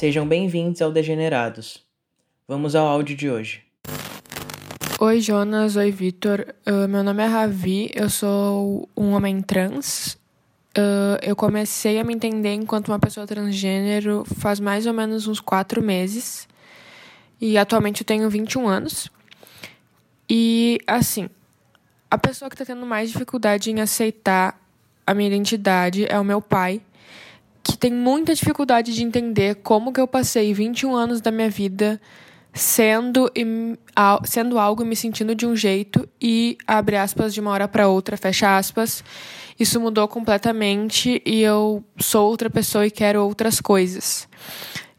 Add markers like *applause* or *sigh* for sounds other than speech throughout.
Sejam bem-vindos ao Degenerados. Vamos ao áudio de hoje. Oi, Jonas. Oi, Vitor. Uh, meu nome é Ravi, eu sou um homem trans. Uh, eu comecei a me entender enquanto uma pessoa transgênero faz mais ou menos uns quatro meses. E atualmente eu tenho 21 anos. E, assim, a pessoa que está tendo mais dificuldade em aceitar a minha identidade é o meu pai, que tem muita dificuldade de entender como que eu passei 21 anos da minha vida sendo, sendo algo e me sentindo de um jeito e, abre aspas, de uma hora para outra, fecha aspas, isso mudou completamente e eu sou outra pessoa e quero outras coisas.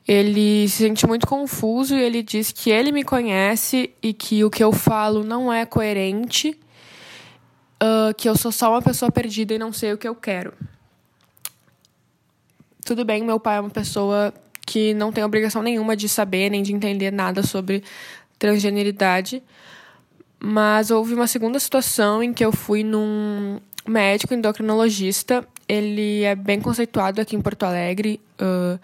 Ele se sente muito confuso e ele diz que ele me conhece e que o que eu falo não é coerente uh, que eu sou só uma pessoa perdida e não sei o que eu quero. Tudo bem, meu pai é uma pessoa que não tem obrigação nenhuma de saber nem de entender nada sobre transgeneridade. Mas houve uma segunda situação em que eu fui num médico endocrinologista. Ele é bem conceituado aqui em Porto Alegre. Uh,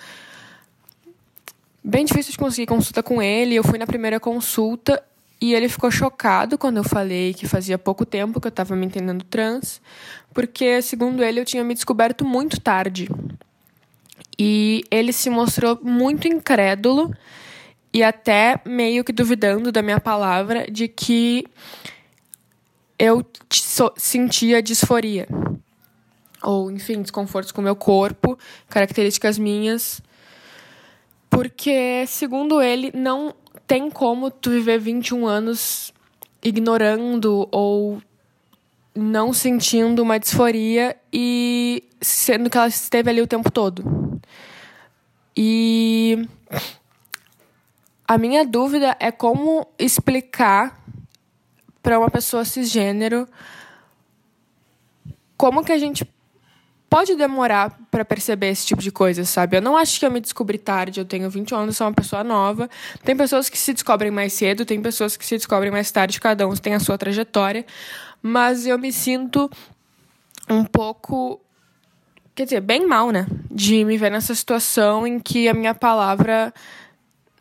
bem difícil de conseguir consulta com ele. Eu fui na primeira consulta e ele ficou chocado quando eu falei que fazia pouco tempo que eu estava me entendendo trans, porque, segundo ele, eu tinha me descoberto muito tarde. E ele se mostrou muito incrédulo e até meio que duvidando da minha palavra de que eu sentia disforia. Ou, enfim, desconfortos com o meu corpo, características minhas. Porque, segundo ele, não tem como tu viver 21 anos ignorando ou não sentindo uma disforia e sendo que ela esteve ali o tempo todo. E a minha dúvida é como explicar para uma pessoa cisgênero como que a gente pode demorar para perceber esse tipo de coisa, sabe? Eu não acho que eu me descobri tarde, eu tenho 20 anos, sou uma pessoa nova. Tem pessoas que se descobrem mais cedo, tem pessoas que se descobrem mais tarde, cada um tem a sua trajetória, mas eu me sinto um pouco quer dizer, bem mal, né? De me ver nessa situação em que a minha palavra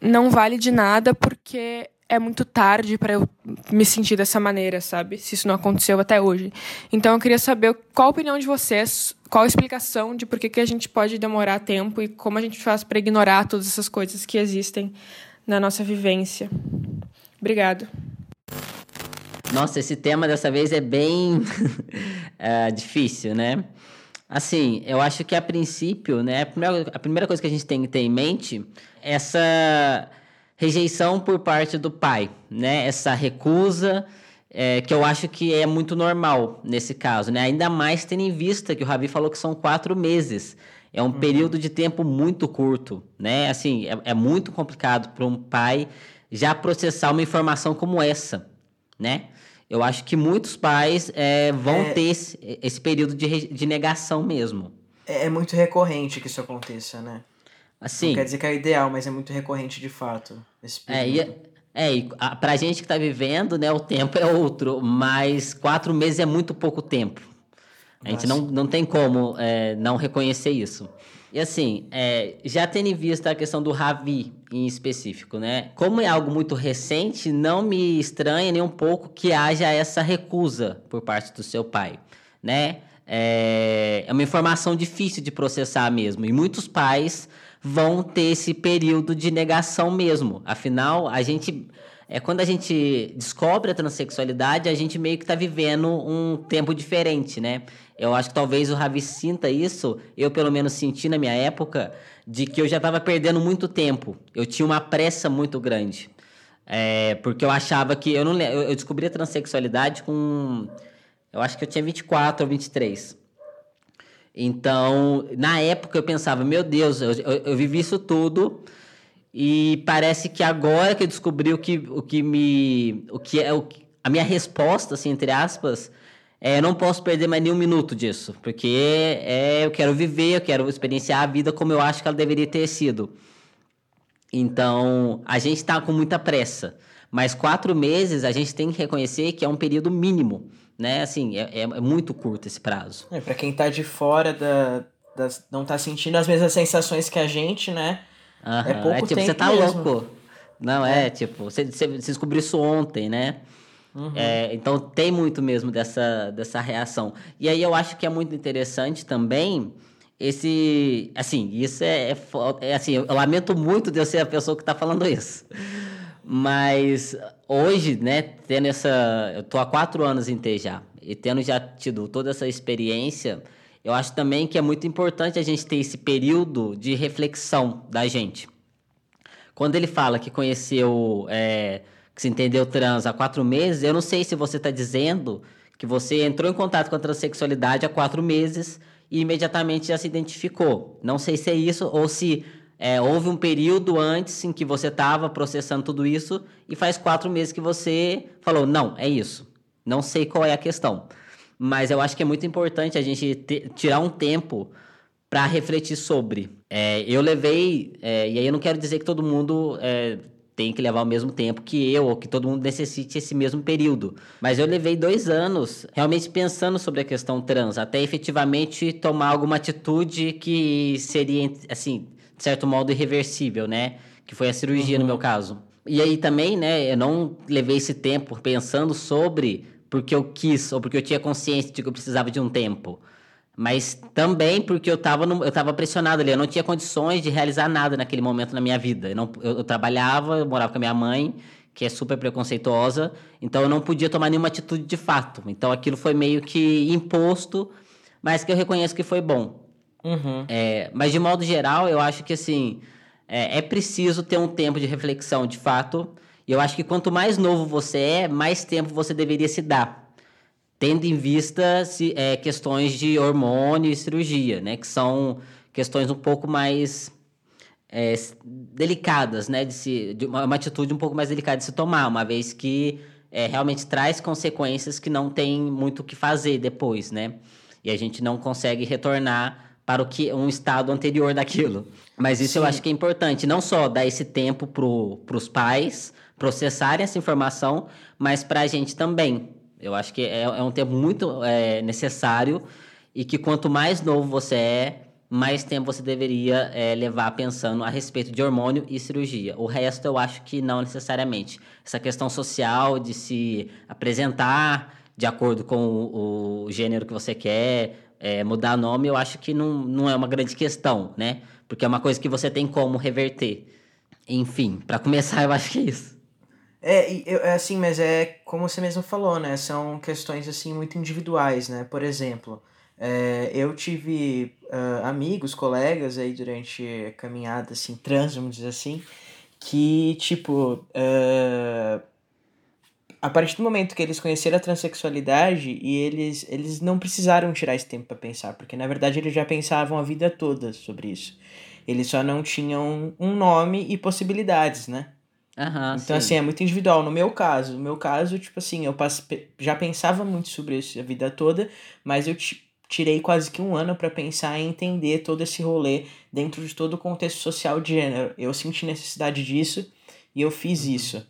não vale de nada porque é muito tarde para eu me sentir dessa maneira, sabe? Se isso não aconteceu até hoje. Então eu queria saber qual a opinião de vocês, qual a explicação de por que, que a gente pode demorar tempo e como a gente faz para ignorar todas essas coisas que existem na nossa vivência. Obrigado. Nossa, esse tema dessa vez é bem *laughs* é, difícil, né? Assim, eu acho que a princípio, né, a primeira, a primeira coisa que a gente tem que ter em mente é essa rejeição por parte do pai, né? Essa recusa, é, que eu acho que é muito normal nesse caso, né? Ainda mais tendo em vista que o Ravi falou que são quatro meses. É um uhum. período de tempo muito curto, né? Assim, é, é muito complicado para um pai já processar uma informação como essa, né? Eu acho que muitos pais é, vão é... ter esse, esse período de, de negação mesmo. É, é muito recorrente que isso aconteça, né? Assim, Não quer dizer que é ideal, mas é muito recorrente de fato. Esse é, e, é, e a, pra gente que tá vivendo, né, o tempo é outro, mas quatro meses é muito pouco tempo. A gente não, não tem como é, não reconhecer isso. E assim, é, já tendo em vista a questão do Ravi em específico, né? Como é algo muito recente, não me estranha nem um pouco que haja essa recusa por parte do seu pai, né? É, é uma informação difícil de processar mesmo. E muitos pais vão ter esse período de negação mesmo. Afinal, a gente é quando a gente descobre a transexualidade, a gente meio que está vivendo um tempo diferente, né? Eu acho que talvez o Ravi sinta isso, eu pelo menos senti na minha época, de que eu já estava perdendo muito tempo. Eu tinha uma pressa muito grande. É, porque eu achava que. Eu, não, eu descobri a transexualidade com. Eu acho que eu tinha 24 ou 23. Então, na época eu pensava, meu Deus, eu, eu, eu, vivi isso tudo e parece que agora que eu descobri o que, o que me. O que é o, a minha resposta, assim, entre aspas, é, eu não posso perder mais nenhum minuto disso, porque é, eu quero viver, eu quero experienciar a vida como eu acho que ela deveria ter sido. Então, a gente está com muita pressa, mas quatro meses a gente tem que reconhecer que é um período mínimo né? Assim, é, é muito curto esse prazo. É, para quem tá de fora da, das, não tá sentindo as mesmas sensações que a gente, né? É pouco é, tipo, tempo você tá mesmo. louco. Não, é, tipo, você, você, descobriu isso ontem, né? Uhum. É, então tem muito mesmo dessa, dessa reação. E aí eu acho que é muito interessante também esse. Assim, isso é, é, é assim, eu lamento muito de eu ser a pessoa que tá falando isso. Mas hoje, né, tendo essa. Eu tô há quatro anos em T já. E tendo já tido toda essa experiência, eu acho também que é muito importante a gente ter esse período de reflexão da gente. Quando ele fala que conheceu, é, que se entendeu trans há quatro meses, eu não sei se você está dizendo que você entrou em contato com a transexualidade há quatro meses e imediatamente já se identificou. Não sei se é isso ou se é, houve um período antes em que você estava processando tudo isso e faz quatro meses que você falou, não, é isso. Não sei qual é a questão. Mas eu acho que é muito importante a gente te- tirar um tempo para refletir sobre. É, eu levei, é, e aí eu não quero dizer que todo mundo é, tem que levar o mesmo tempo que eu, ou que todo mundo necessite esse mesmo período. Mas eu levei dois anos realmente pensando sobre a questão trans, até efetivamente tomar alguma atitude que seria, assim, de certo modo, irreversível, né? Que foi a cirurgia no meu caso. E aí também, né, eu não levei esse tempo pensando sobre porque eu quis, ou porque eu tinha consciência de que eu precisava de um tempo. Mas também porque eu estava eu tava pressionado ali, eu não tinha condições de realizar nada naquele momento na minha vida. Eu, não, eu, eu trabalhava, eu morava com a minha mãe, que é super preconceituosa, então eu não podia tomar nenhuma atitude de fato. Então aquilo foi meio que imposto, mas que eu reconheço que foi bom. Uhum. É, mas de modo geral, eu acho que assim é, é preciso ter um tempo de reflexão, de fato. E eu acho que quanto mais novo você é, mais tempo você deveria se dar tendo em vista se, é, questões de hormônio e cirurgia, né? Que são questões um pouco mais é, delicadas, né? De, se, de uma, uma atitude um pouco mais delicada de se tomar, uma vez que é, realmente traz consequências que não tem muito o que fazer depois, né? E a gente não consegue retornar para o que um estado anterior daquilo. Mas isso eu acho que é importante, não só dar esse tempo para os pais processarem essa informação, mas para a gente também. Eu acho que é, é um tempo muito é, necessário e que quanto mais novo você é, mais tempo você deveria é, levar pensando a respeito de hormônio e cirurgia. O resto eu acho que não necessariamente. Essa questão social de se apresentar de acordo com o, o gênero que você quer, é, mudar nome, eu acho que não, não é uma grande questão, né? Porque é uma coisa que você tem como reverter. Enfim, para começar, *laughs* eu acho que é isso. É, é assim, mas é como você mesmo falou, né? São questões assim muito individuais, né? Por exemplo, é, eu tive ah, amigos, colegas aí durante a caminhada assim, trans, vamos dizer assim, que tipo ah, a partir do momento que eles conheceram a transexualidade e eles, eles não precisaram tirar esse tempo para pensar, porque na verdade eles já pensavam a vida toda sobre isso. Eles só não tinham um nome e possibilidades, né? Aham, Então, sim. assim, é muito individual. No meu caso, no meu caso, tipo assim, eu passe- já pensava muito sobre isso a vida toda, mas eu ti- tirei quase que um ano pra pensar e entender todo esse rolê dentro de todo o contexto social de gênero. Eu senti necessidade disso e eu fiz isso.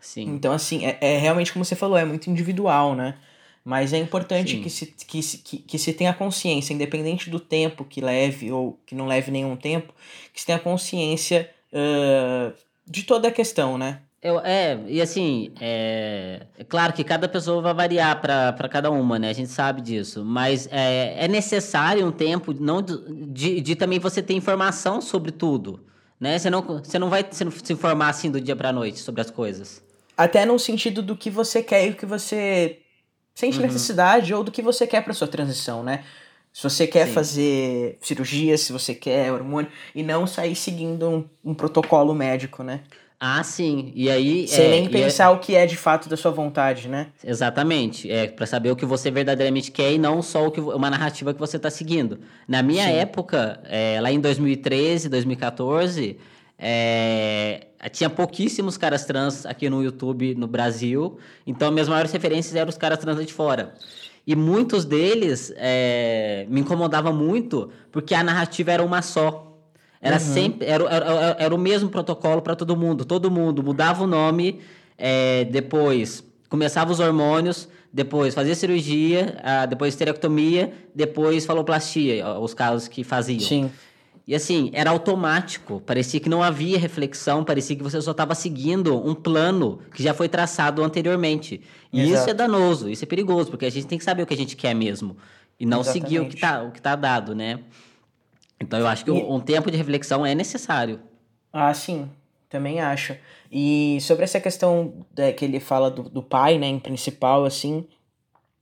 Sim. Então, assim, é, é realmente como você falou, é muito individual, né? Mas é importante Sim. que se, que, se, que, que se tenha consciência, independente do tempo que leve ou que não leve nenhum tempo, que se tenha consciência ah, de toda a questão, né? Eu, é, e assim, é, é claro que cada pessoa vai variar para cada uma, né? A gente sabe disso. Mas é, é necessário um tempo não de, de, também você ter informação sobre tudo, né? Você não, você não vai se, se informar assim do dia para noite sobre as coisas. Até no sentido do que você quer e o que você sente Uhum. necessidade ou do que você quer pra sua transição, né? Se você quer Sim. fazer cirurgia, se você quer hormônio, e não sair seguindo um, um protocolo médico, né? Ah, sim. E aí. Sem é, nem é- pensar o que é de fato da sua vontade, né? Exatamente, é para saber o que você verdadeiramente quer e não só o que, uma narrativa que você está seguindo. Na minha Sim. época, é, lá em 2013, 2014, é, tinha pouquíssimos caras trans aqui no YouTube no Brasil, então minhas maiores referências eram os caras trans lá de fora. E muitos deles é, me incomodavam muito porque a narrativa era uma só. Era sempre era, era, era- o mesmo protocolo para todo mundo. Todo mundo mudava o nome, é, depois começava os hormônios, depois fazia cirurgia, ah, depois esterectomia, depois faloplastia, os casos que faziam. Sim. E assim, era automático. Parecia que não havia reflexão, parecia que você só estava seguindo um plano que já foi traçado anteriormente. E Exato. isso é danoso, isso é perigoso, porque a gente tem que saber o que a gente quer mesmo. E não Exatamente. seguir o que está o que tá dado, né? Então eu acho que e... um tempo de reflexão é necessário. Ah, sim. Também acho. E sobre essa questão né, que ele fala do, do pai, né, em principal, assim,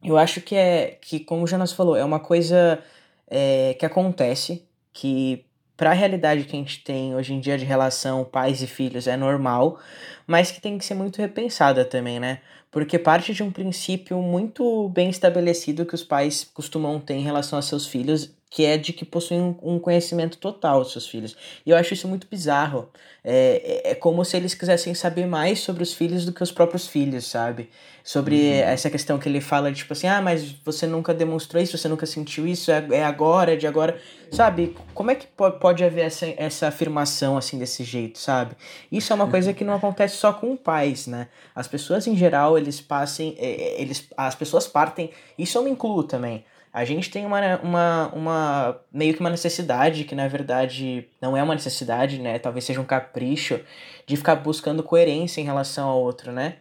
eu acho que é que, como o Jonas falou, é uma coisa é, que acontece, que para a realidade que a gente tem hoje em dia de relação pais e filhos é normal, mas que tem que ser muito repensada também, né? Porque parte de um princípio muito bem estabelecido que os pais costumam ter em relação a seus filhos que é de que possuem um conhecimento total dos seus filhos. E eu acho isso muito bizarro. É, é, é como se eles quisessem saber mais sobre os filhos do que os próprios filhos, sabe? Sobre uhum. essa questão que ele fala, de, tipo assim, ah, mas você nunca demonstrou isso, você nunca sentiu isso, é, é agora, é de agora. Sabe? Como é que pode haver essa, essa afirmação assim desse jeito, sabe? Isso é uma coisa que não acontece só com pais, né? As pessoas em geral, eles passem, é, é, eles, as pessoas partem, isso eu me incluo também a gente tem uma, uma, uma meio que uma necessidade, que na verdade não é uma necessidade, né? Talvez seja um capricho, de ficar buscando coerência em relação ao outro, né?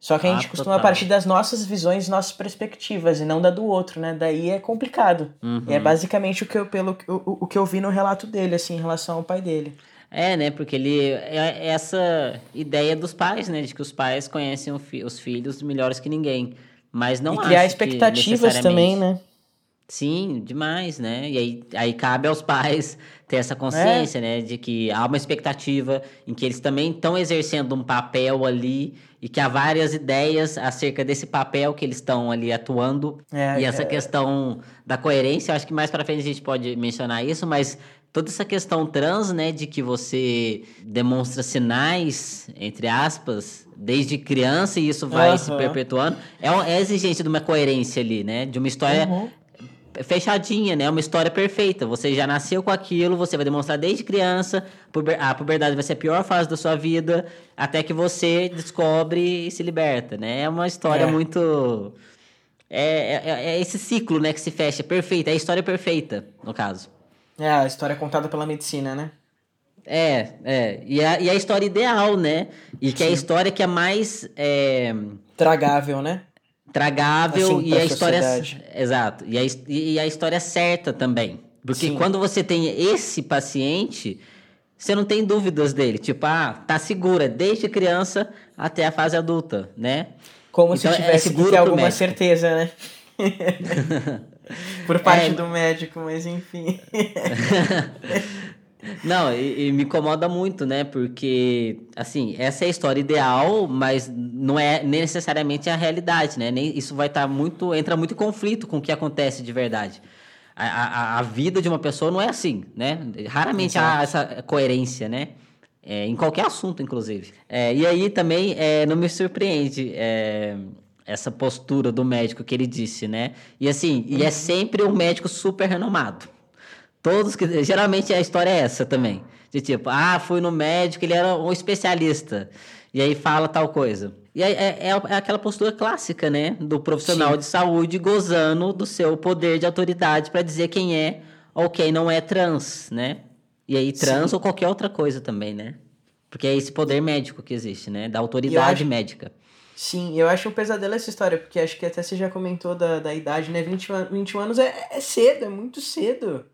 Só que a gente ah, costuma total. partir das nossas visões, nossas perspectivas, e não da do outro, né? Daí é complicado. Uhum. E é basicamente o que eu, pelo, o, o que eu vi no relato dele, assim, em relação ao pai dele. É, né? Porque ele. É essa ideia dos pais, né? De que os pais conhecem os filhos melhores que ninguém. Mas não E criar expectativas também, né? Sim, demais, né? E aí, aí cabe aos pais *laughs* ter essa consciência, é. né? De que há uma expectativa em que eles também estão exercendo um papel ali e que há várias ideias acerca desse papel que eles estão ali atuando. É, e essa é... questão da coerência, eu acho que mais para frente a gente pode mencionar isso, mas toda essa questão trans, né, de que você demonstra sinais, entre aspas, desde criança e isso vai uhum. se perpetuando, é, é exigente de uma coerência ali, né? De uma história uhum fechadinha, né? Uma história perfeita. Você já nasceu com aquilo, você vai demonstrar desde criança. A puberdade vai ser a pior fase da sua vida, até que você descobre e se liberta, né? É uma história é. muito. É, é, é, esse ciclo, né, que se fecha. Perfeita. É a história perfeita, no caso. É, a história contada pela medicina, né? É, é. E a, e a história ideal, né? E que Sim. é a história que é mais. É... Tragável, né? Tragável assim, e a história exato. E a, e a história certa também. Porque Sim. quando você tem esse paciente você não tem dúvidas dele. Tipo ah tá segura desde criança até a fase adulta né? Como então, se é tivesse é ter alguma médico. certeza né? *laughs* Por parte é... do médico mas enfim *laughs* Não, e, e, me incomoda muito, né? Porque, assim, essa é a história ideal, mas não é necessariamente a realidade, né? Nem, isso vai estar tá muito. entra muito em conflito com o que acontece de verdade. A, a, a vida de uma pessoa não é assim, né? Raramente Exato. há essa coerência, né? É, em qualquer assunto, inclusive. É, e aí também é, não me surpreende é, essa postura do médico que ele disse, né? E assim, e é uhum. sempre um médico super renomado. Todos que. Geralmente a história é essa também. De tipo, ah, fui no médico, ele era um especialista. E aí fala tal coisa. E aí é, é, é aquela postura clássica, né? Do profissional Sim. de saúde gozando do seu poder de autoridade para dizer quem é ou quem não é trans, né? E aí trans Sim. ou qualquer outra coisa também, né? Porque é esse poder médico que existe, né? Da autoridade acho... médica. Sim, eu acho um pesadelo essa história, porque acho que até você já comentou da, da idade, né? 20, 21 anos é, é cedo, é muito cedo.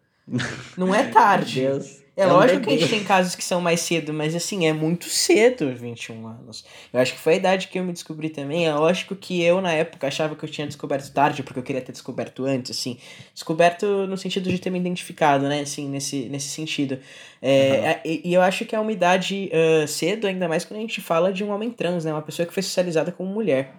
Não é tarde. É, é lógico que a gente tem casos que são mais cedo, mas assim, é muito cedo, 21 anos. Eu acho que foi a idade que eu me descobri também. É lógico que eu, na época, achava que eu tinha descoberto tarde, porque eu queria ter descoberto antes, assim. Descoberto no sentido de ter me identificado, né? Assim, nesse, nesse sentido. É, uhum. e, e, eu acho que é uma idade uh, cedo, ainda mais quando a gente fala de um homem trans, né? Uma pessoa que foi socializada como mulher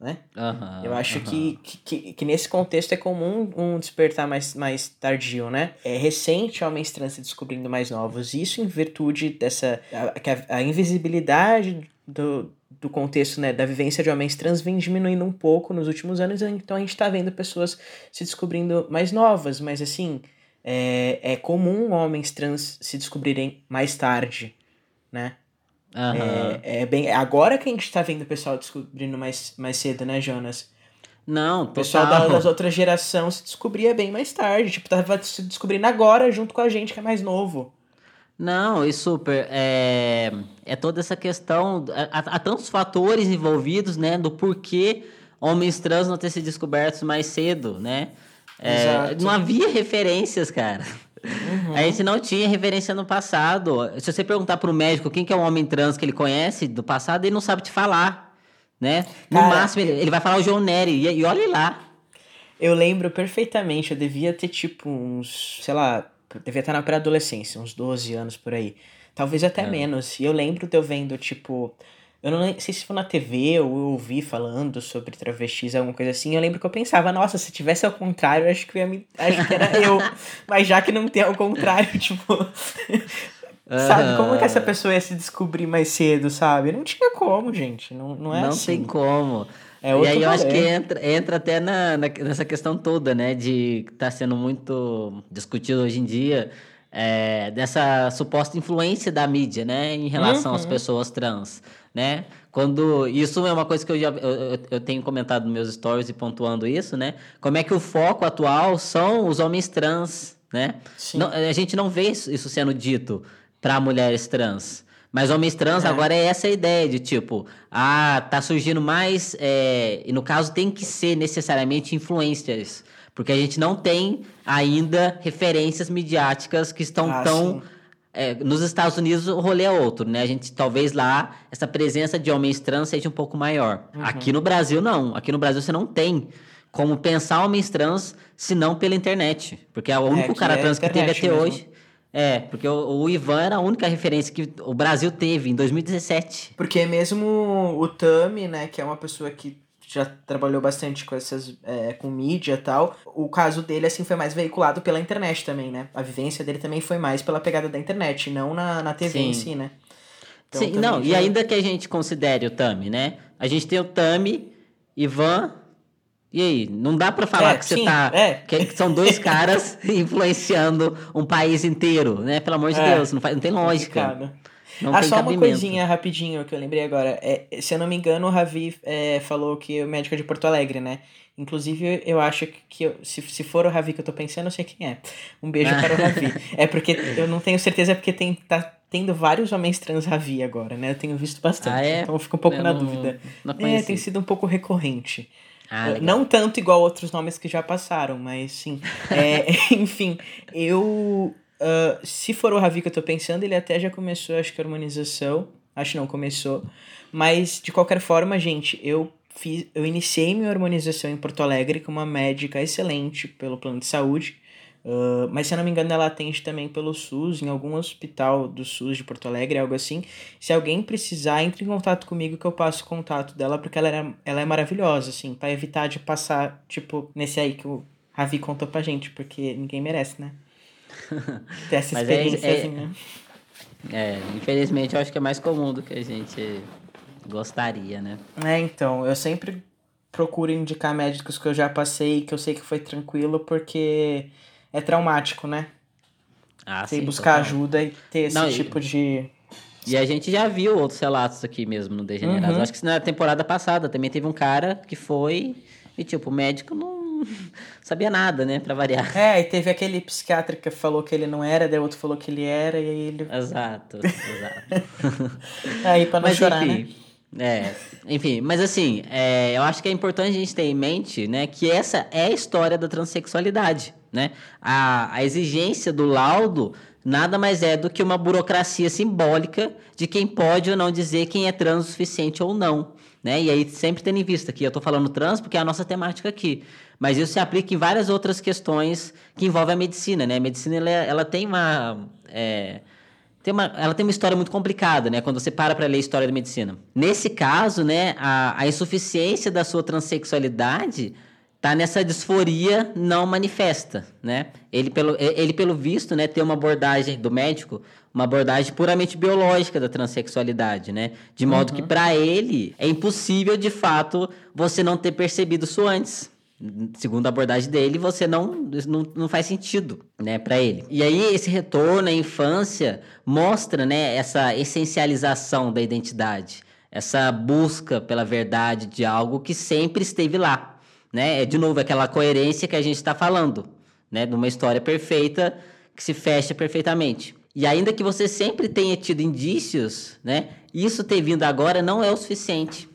né? Uhum, eu acho uhum. que, que, que, nesse contexto é comum um despertar mais, mais tardio, né? É recente homens trans se descobrindo mais novos. Isso em virtude dessa... A, a, invisibilidade do, do contexto, né, da vivência de homens trans vem diminuindo um pouco nos últimos anos, então a gente tá vendo pessoas se descobrindo mais novas, mas assim, é, é comum homens trans se descobrirem mais tarde, né? Uhum. É, é bem agora que a gente tá vendo o pessoal descobrindo mais, mais cedo, né, Jonas? Não, total. O pessoal da, das outras gerações se descobria bem mais tarde. Tipo, tava se descobrindo agora junto com a gente que é mais novo. Não, e super. É, é toda essa questão. Há, há tantos fatores envolvidos, né? Do porquê homens trans não ter se descobertos mais cedo, né? É, não havia referências, cara. Uhum. A gente não tinha referência no passado. Se você perguntar para o médico quem que é um homem trans que ele conhece do passado, ele não sabe te falar né? No Cara, máximo, ele, ele vai falar o João Nery, e, e olha lá. Eu lembro perfeitamente, eu devia ter tipo uns, sei lá, devia estar na pré-adolescência, uns 12 anos por aí. Talvez até é. menos. E eu lembro de eu vendo, tipo, eu não sei se foi na TV ou eu ouvi falando sobre travestis, alguma coisa assim. Eu lembro que eu pensava, nossa, se tivesse ao contrário, acho que, me... acho que era eu. *laughs* Mas já que não tem ao contrário, *laughs* tipo. Sabe? Como que essa pessoa ia se descobrir mais cedo, sabe? Não tinha como, gente. Não, não é não assim. Não tem como. É e aí eu acho que entra, entra até na, na, nessa questão toda, né? De que tá sendo muito discutido hoje em dia, é, dessa suposta influência da mídia, né? Em relação uhum. às pessoas trans, né? Quando isso é uma coisa que eu já eu, eu tenho comentado nos meus stories e pontuando isso, né? Como é que o foco atual são os homens trans, né? Não, a gente não vê isso sendo dito para mulheres trans. Mas homens trans é. agora é essa ideia de tipo, ah, tá surgindo mais. É, e no caso tem que ser necessariamente influencers. Porque a gente não tem ainda referências midiáticas que estão ah, tão. É, nos Estados Unidos o rolê é outro, né? A gente talvez lá essa presença de homens trans seja um pouco maior. Uhum. Aqui no Brasil não. Aqui no Brasil você não tem como pensar homens trans se não pela internet. Porque é o único é, cara trans que teve até mesmo. hoje é, porque o, o, Ivan era a única referência que o Brasil teve em 2017. Porque mesmo o Tami, né, que é uma pessoa que já trabalhou bastante com essas é, com mídia e tal, o caso dele assim foi mais veiculado pela internet também, né? A vivência dele também foi mais pela pegada da internet, não na, na TV Sim. em si, né? Então, Sim, não, já... e ainda que a gente considere o Tami, né? A gente tem o Tami, Ivan, e aí, não dá para falar é, que você tá. É. Que são dois *laughs* caras *laughs* influenciando um país inteiro, né? Pelo amor de é. Deus, não, faz, não tem lógica. Não ah, só cabimento. uma coisinha rapidinho que eu lembrei agora. É, se eu não me engano, o Ravi é, falou que o médico é de Porto Alegre, né? Inclusive, eu acho que eu, se, se for o Ravi que eu tô pensando, eu sei quem é. Um beijo *laughs* para o Ravi. É porque eu não tenho certeza, é porque tem, tá tendo vários homens trans Ravi agora, né? Eu tenho visto bastante. Ah, é? Então eu fico um pouco eu na não, dúvida. Não é, tem sido um pouco recorrente. Ah, não tanto igual outros nomes que já passaram, mas sim. é, *laughs* enfim, eu. Uh, se for o Ravi que eu tô pensando, ele até já começou, acho que a harmonização. Acho não começou. Mas, de qualquer forma, gente, eu fiz, eu iniciei minha harmonização em Porto Alegre com uma médica excelente pelo plano de saúde. Uh, mas se eu não me engano, ela atende também pelo SUS, em algum hospital do SUS de Porto Alegre, algo assim. Se alguém precisar, entre em contato comigo que eu passo o contato dela, porque ela, era, ela é maravilhosa, assim, para evitar de passar, tipo, nesse aí que o Ravi contou pra gente, porque ninguém merece, né? *laughs* Ter essa é experiência, é, é, assim, né? É, infelizmente eu acho que é mais comum do que a gente gostaria, né? É, então, eu sempre procuro indicar médicos que eu já passei, que eu sei que foi tranquilo, porque é traumático, né? Ah, Você sim, buscar total. ajuda e ter esse Não, tipo e... de. E a gente já viu outros relatos aqui mesmo no Degenerados. Uhum. Acho que na temporada passada também teve um cara que foi e, tipo, o médico não *laughs* sabia nada, né? Pra variar. É, e teve aquele psiquiatra que falou que ele não era, daí o outro falou que ele era, e aí ele. Exato, exato. *laughs* aí pra não Mas, chorar, enfim, né? É, enfim, mas assim, é, eu acho que é importante a gente ter em mente, né, que essa é a história da transexualidade, né? A, a exigência do laudo nada mais é do que uma burocracia simbólica de quem pode ou não dizer quem é trans o suficiente ou não, né? E aí sempre tendo em vista que eu estou falando trans porque é a nossa temática aqui, mas isso se aplica em várias outras questões que envolvem a medicina, né? A medicina ela, ela tem uma é, tem uma, ela tem uma história muito complicada, né? Quando você para para ler a história da medicina. Nesse caso, né, a, a insuficiência da sua transexualidade tá nessa disforia não manifesta, né? Ele pelo, ele pelo visto, né, tem uma abordagem do médico, uma abordagem puramente biológica da transexualidade, né? De modo uhum. que para ele é impossível de fato você não ter percebido isso antes segundo a abordagem dele, você não, não, não faz sentido, né, para ele. E aí esse retorno à infância mostra, né, essa essencialização da identidade, essa busca pela verdade de algo que sempre esteve lá, né? É de novo aquela coerência que a gente está falando, né? De uma história perfeita que se fecha perfeitamente. E ainda que você sempre tenha tido indícios, né? Isso ter vindo agora não é o suficiente.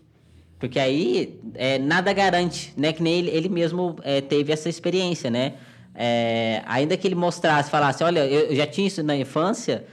Porque aí é, nada garante, né? Que nem ele, ele mesmo é, teve essa experiência, né? É, ainda que ele mostrasse, falasse, olha, eu já tinha isso na infância,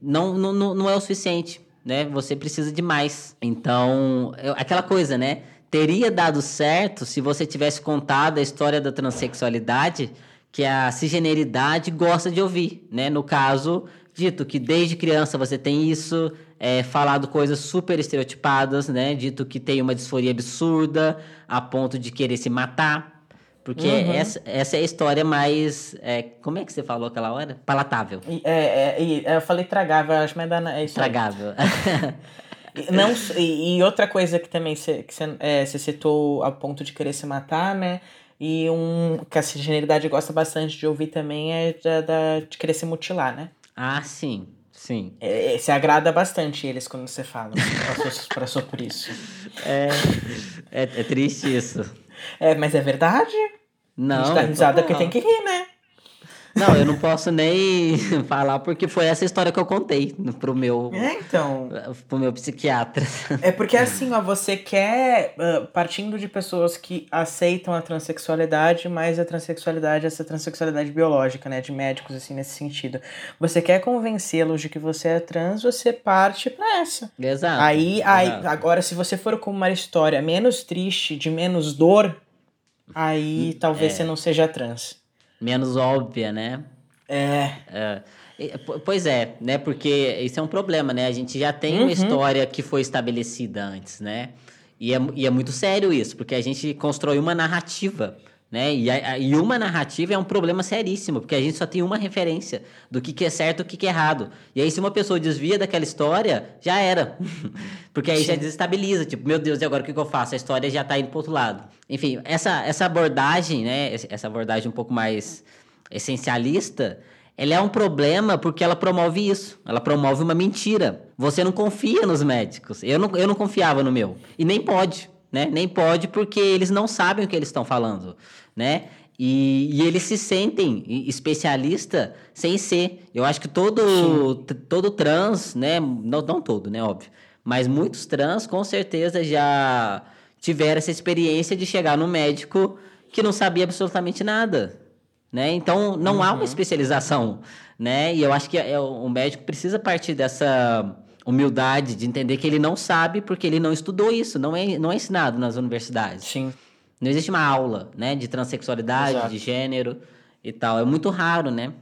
não, não, não é o suficiente, né? Você precisa de mais. Então, eu, aquela coisa, né? Teria dado certo se você tivesse contado a história da transexualidade que a cisgeneridade gosta de ouvir, né? No caso, dito que desde criança você tem isso, é, falado coisas super estereotipadas, né? Dito que tem uma disforia absurda a ponto de querer se matar. Porque uhum. essa, essa é a história mais. É, como é que você falou aquela hora? Palatável. É, é, é eu falei tragável, acho que é isso. Tragável. *laughs* Não, e, e, outra coisa que também você é, citou a ponto de querer se matar, né? E um que a cisgeneridade gosta bastante de ouvir também é da, da de querer se mutilar, né? Ah, sim. Sim. É, você agrada bastante eles quando você fala. para só por isso. É, é, é triste isso. É, mas é verdade? Não. A gente dá risada porque tem que rir, né? Não, eu não posso nem *laughs* falar porque foi essa história que eu contei pro meu. É, então. Pro meu psiquiatra. *laughs* É porque assim, ó, você quer, uh, partindo de pessoas que aceitam a transexualidade, mas a transexualidade, essa transexualidade biológica, né? De médicos, assim, nesse sentido. Você quer convencê-los de que você é trans, você parte pra essa. Exato. Aí, aí Exato. agora, se você for com uma história menos triste, de menos dor, aí hum, talvez é. você não seja trans menos óbvia, né? É. é. Pois é, né? Porque isso é um problema, né? A gente já tem uhum. uma história que foi estabelecida antes, né? E é, e é muito sério isso, porque a gente constrói uma narrativa, né? E, a, e uma narrativa é um problema seríssimo, porque a gente só tem uma referência do que, que é certo e o que, que é errado. E aí, se uma pessoa desvia daquela história, já era. *laughs* porque aí já desestabiliza, tipo, meu Deus, e agora o que, que eu faço? A história já está indo para outro lado. Enfim, essa, essa abordagem, né? Essa abordagem um pouco mais essencialista ela é um problema porque ela promove isso. Ela promove uma mentira. Você não confia nos médicos. Eu não, eu não confiava no meu. E nem pode, né? Nem pode porque eles não sabem o que eles estão falando, né? E, e eles se sentem especialista sem ser. Eu acho que todo, todo trans, né? Não, não todo, né? Óbvio. Mas muitos trans com certeza já tiveram essa experiência de chegar no médico que não sabia absolutamente nada, né? Então não uhum. há uma uhum. especialização, né? E eu acho que é, o médico precisa partir dessa humildade de entender que ele não sabe porque ele não estudou isso, não é, não é ensinado nas universidades. Sim. Não existe uma aula, né, de transexualidade, Exato. de gênero e tal. É muito raro, né?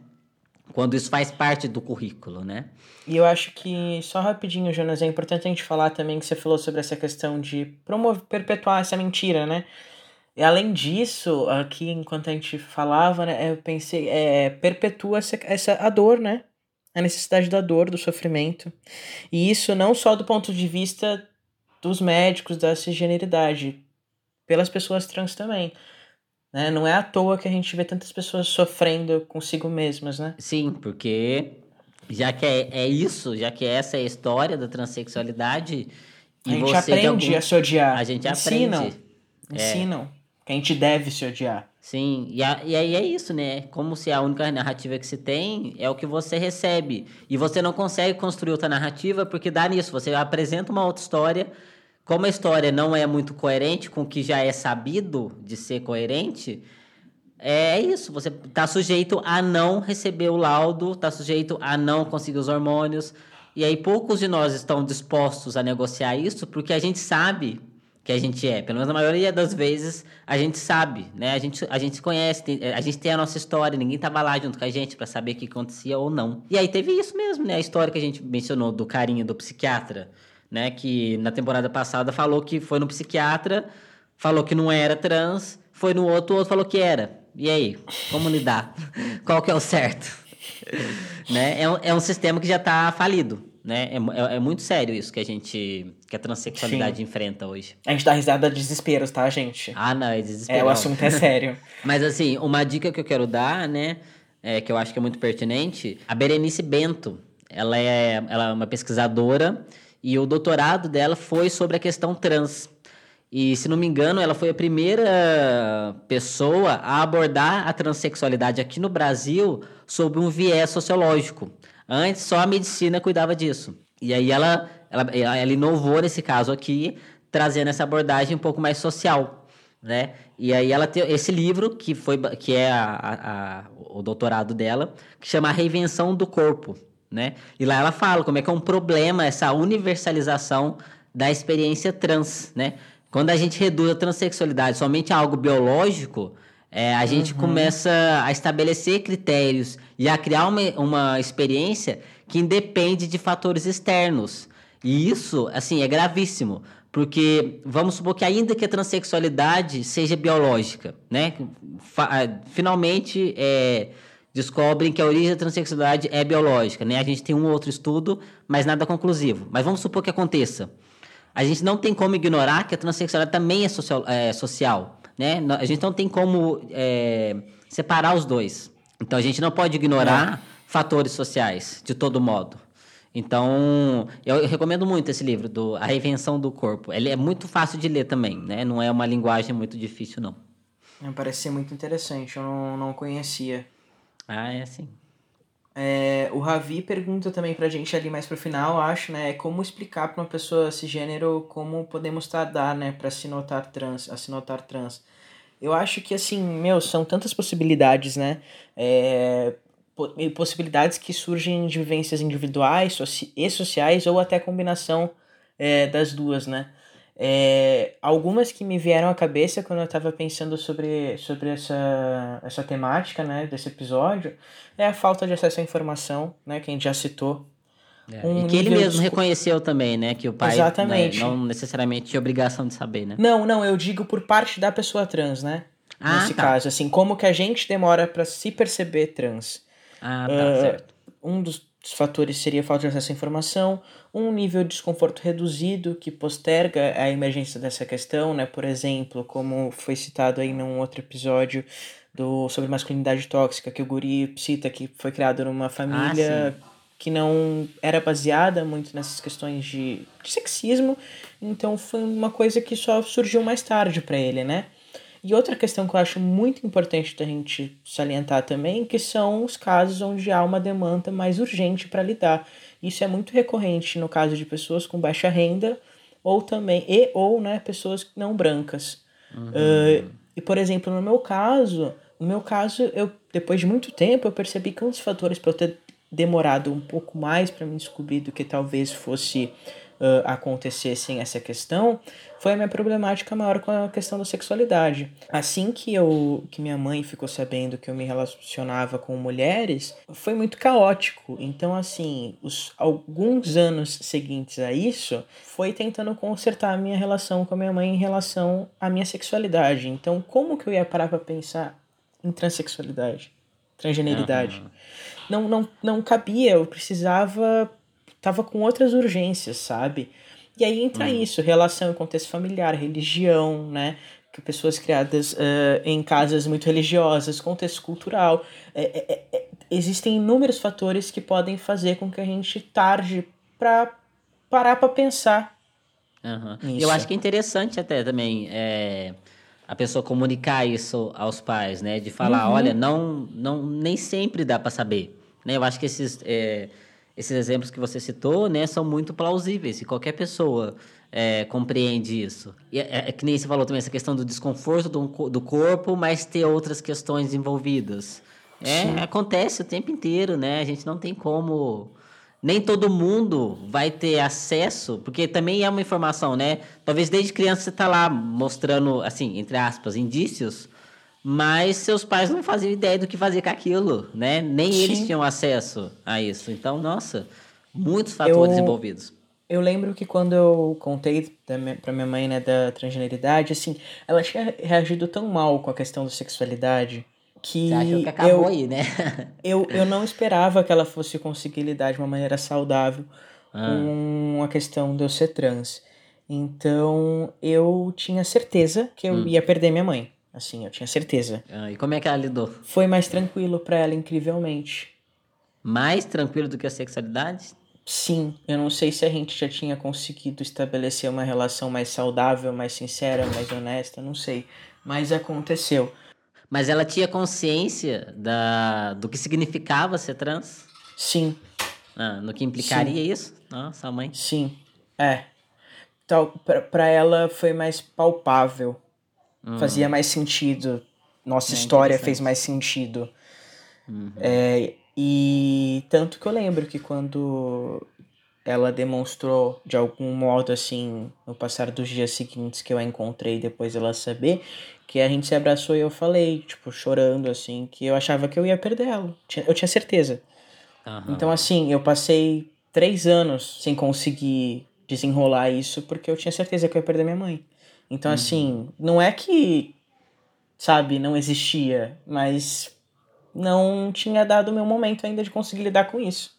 Quando isso faz parte do currículo, né? E eu acho que, só rapidinho, Jonas, é importante a gente falar também que você falou sobre essa questão de promover, perpetuar essa mentira, né? E além disso, aqui enquanto a gente falava, né, eu pensei, é, perpetua essa, essa a dor, né? A necessidade da dor, do sofrimento. E isso não só do ponto de vista dos médicos, da cisgeneridade, pelas pessoas trans também. Né? Não é à toa que a gente vê tantas pessoas sofrendo consigo mesmas, né? Sim, porque já que é, é isso, já que essa é a história da transexualidade. a gente aprende algum... a se odiar. A gente ensinam, aprende. Ensinam. É que a gente deve se odiar. Sim, e, a, e aí é isso, né? Como se a única narrativa que se tem é o que você recebe. E você não consegue construir outra narrativa porque dá nisso. Você apresenta uma outra história. Como a história não é muito coerente com o que já é sabido de ser coerente, é isso. Você está sujeito a não receber o laudo, está sujeito a não conseguir os hormônios. E aí poucos de nós estão dispostos a negociar isso porque a gente sabe que a gente é. Pelo menos na maioria das vezes a gente sabe, né? A gente, a gente conhece, tem, a gente tem a nossa história, ninguém tava lá junto com a gente para saber o que acontecia ou não. E aí teve isso mesmo, né? A história que a gente mencionou do carinha do psiquiatra, né? Que na temporada passada falou que foi no psiquiatra, falou que não era trans, foi no outro, o outro falou que era. E aí, como lidar? *laughs* Qual que é o certo? *laughs* né? É um, é um sistema que já tá falido né? É, é, é, muito sério isso que a gente. que a transexualidade Sim. enfrenta hoje. A gente dá risada de desesperos, tá, gente? Ah, não, é desespero. É, o assunto é sério. *laughs* Mas assim, uma dica que eu quero dar, né? É, que eu acho que é muito pertinente, a Berenice Bento. Ela é, ela é uma pesquisadora e o doutorado dela foi sobre a questão trans. E, se não me engano, ela foi a primeira pessoa a abordar a transexualidade aqui no Brasil sob um viés sociológico. Antes, só a medicina cuidava disso. E aí ela, ela, ela inovou nesse caso aqui, trazendo essa abordagem um pouco mais social, né? E aí ela tem esse livro, que, foi, que é a, a, o doutorado dela, que chama A Reinvenção do Corpo, né? E lá ela fala como é que é um problema essa universalização da experiência trans, né? Quando a gente reduz a transexualidade somente a algo biológico, é, a gente uhum. começa a estabelecer critérios e a criar uma, uma experiência que independe de fatores externos. E isso, assim, é gravíssimo. Porque vamos supor que ainda que a transexualidade seja biológica, né? Finalmente é, descobrem que a origem da transexualidade é biológica, né? A gente tem um outro estudo, mas nada conclusivo. Mas vamos supor que aconteça a gente não tem como ignorar que a transexualidade também é social, é, social né? A gente não tem como é, separar os dois. Então, a gente não pode ignorar é. fatores sociais, de todo modo. Então, eu recomendo muito esse livro, do A Reinvenção do Corpo. Ele é muito fácil de ler também, né? Não é uma linguagem muito difícil, não. Parece ser muito interessante, eu não, não conhecia. Ah, é assim. É, o Ravi pergunta também pra gente ali mais pro final, acho, né? Como explicar pra uma pessoa cisgênero como podemos tardar, né? Pra se notar trans, a se notar trans. Eu acho que, assim, meu, são tantas possibilidades, né? É, possibilidades que surgem de vivências individuais e sociais ou até combinação é, das duas, né? É, algumas que me vieram à cabeça quando eu estava pensando sobre, sobre essa, essa temática né, desse episódio é a falta de acesso à informação, né, que a gente já citou. É, um e que ele mesmo de... reconheceu também, né? Que o pai. Né, não necessariamente tinha obrigação de saber, né? Não, não, eu digo por parte da pessoa trans, né? Ah, Nesse tá. caso, assim, como que a gente demora para se perceber trans. Ah, tá, uh, certo. Um dos os fatores seria falta de acesso à informação, um nível de desconforto reduzido que posterga a emergência dessa questão, né? Por exemplo, como foi citado aí num outro episódio do sobre masculinidade tóxica, que o Guri cita que foi criado numa família ah, que não era baseada muito nessas questões de, de sexismo, então foi uma coisa que só surgiu mais tarde para ele, né? E outra questão que eu acho muito importante da gente salientar também, que são os casos onde há uma demanda mais urgente para lidar. Isso é muito recorrente no caso de pessoas com baixa renda ou também e ou né, pessoas não brancas. Uhum. Uh, e por exemplo, no meu caso, no meu caso, eu depois de muito tempo eu percebi que um dos fatores para eu ter demorado um pouco mais para me descobrir do que talvez fosse uh, acontecessem essa questão, foi a minha problemática maior com a questão da sexualidade. Assim que eu que minha mãe ficou sabendo que eu me relacionava com mulheres, foi muito caótico. Então assim, os alguns anos seguintes a isso, foi tentando consertar a minha relação com a minha mãe em relação à minha sexualidade. Então, como que eu ia parar para pensar em transexualidade, transgeneridade? Uhum. Não, não, não cabia, eu precisava tava com outras urgências, sabe? E aí entra hum. isso, relação em contexto familiar, religião, né? Que pessoas criadas uh, em casas muito religiosas, contexto cultural. É, é, é, é, existem inúmeros fatores que podem fazer com que a gente tarde para parar para pensar. Uhum. Eu acho que é interessante até também é, a pessoa comunicar isso aos pais, né? De falar, uhum. olha, não, não, nem sempre dá para saber. Né? Eu acho que esses é, esses exemplos que você citou, né, são muito plausíveis. E qualquer pessoa é, compreende isso. E é, é, que nem você falou também, essa questão do desconforto do, do corpo, mas ter outras questões envolvidas. É, acontece o tempo inteiro, né? A gente não tem como. Nem todo mundo vai ter acesso, porque também é uma informação, né? Talvez desde criança você está lá mostrando, assim, entre aspas, indícios mas seus pais não faziam ideia do que fazer com aquilo, né? Nem Sim. eles tinham acesso a isso. Então, nossa, muitos fatores eu, envolvidos. Eu lembro que quando eu contei para minha mãe né, da transgeneridade, assim, ela tinha reagido tão mal com a questão da sexualidade que. Que acabou eu, aí, né? *laughs* eu, eu não esperava que ela fosse conseguir lidar de uma maneira saudável ah. com a questão de eu ser trans. Então eu tinha certeza que eu hum. ia perder minha mãe. Assim, eu tinha certeza. Ah, e como é que ela lidou? Foi mais tranquilo para ela, incrivelmente. Mais tranquilo do que a sexualidade? sim, eu não sei se a gente já tinha conseguido estabelecer uma relação mais saudável, mais sincera, mais honesta, não sei. Mas aconteceu. Mas ela tinha consciência da, do que significava ser trans? Sim. Ah, no que implicaria Sim. isso? Sua mãe? Sim. É. Então, pra, pra ela foi mais palpável. Hum. Fazia mais sentido. Nossa É história fez mais sentido. Uhum. É, e tanto que eu lembro que quando ela demonstrou de algum modo assim, no passar dos dias seguintes que eu a encontrei depois dela saber, que a gente se abraçou e eu falei, tipo, chorando assim, que eu achava que eu ia perder ela. Eu tinha certeza. Aham. Então, assim, eu passei três anos sem conseguir desenrolar isso porque eu tinha certeza que eu ia perder minha mãe. Então, assim, não é que, sabe, não existia, mas não tinha dado o meu momento ainda de conseguir lidar com isso.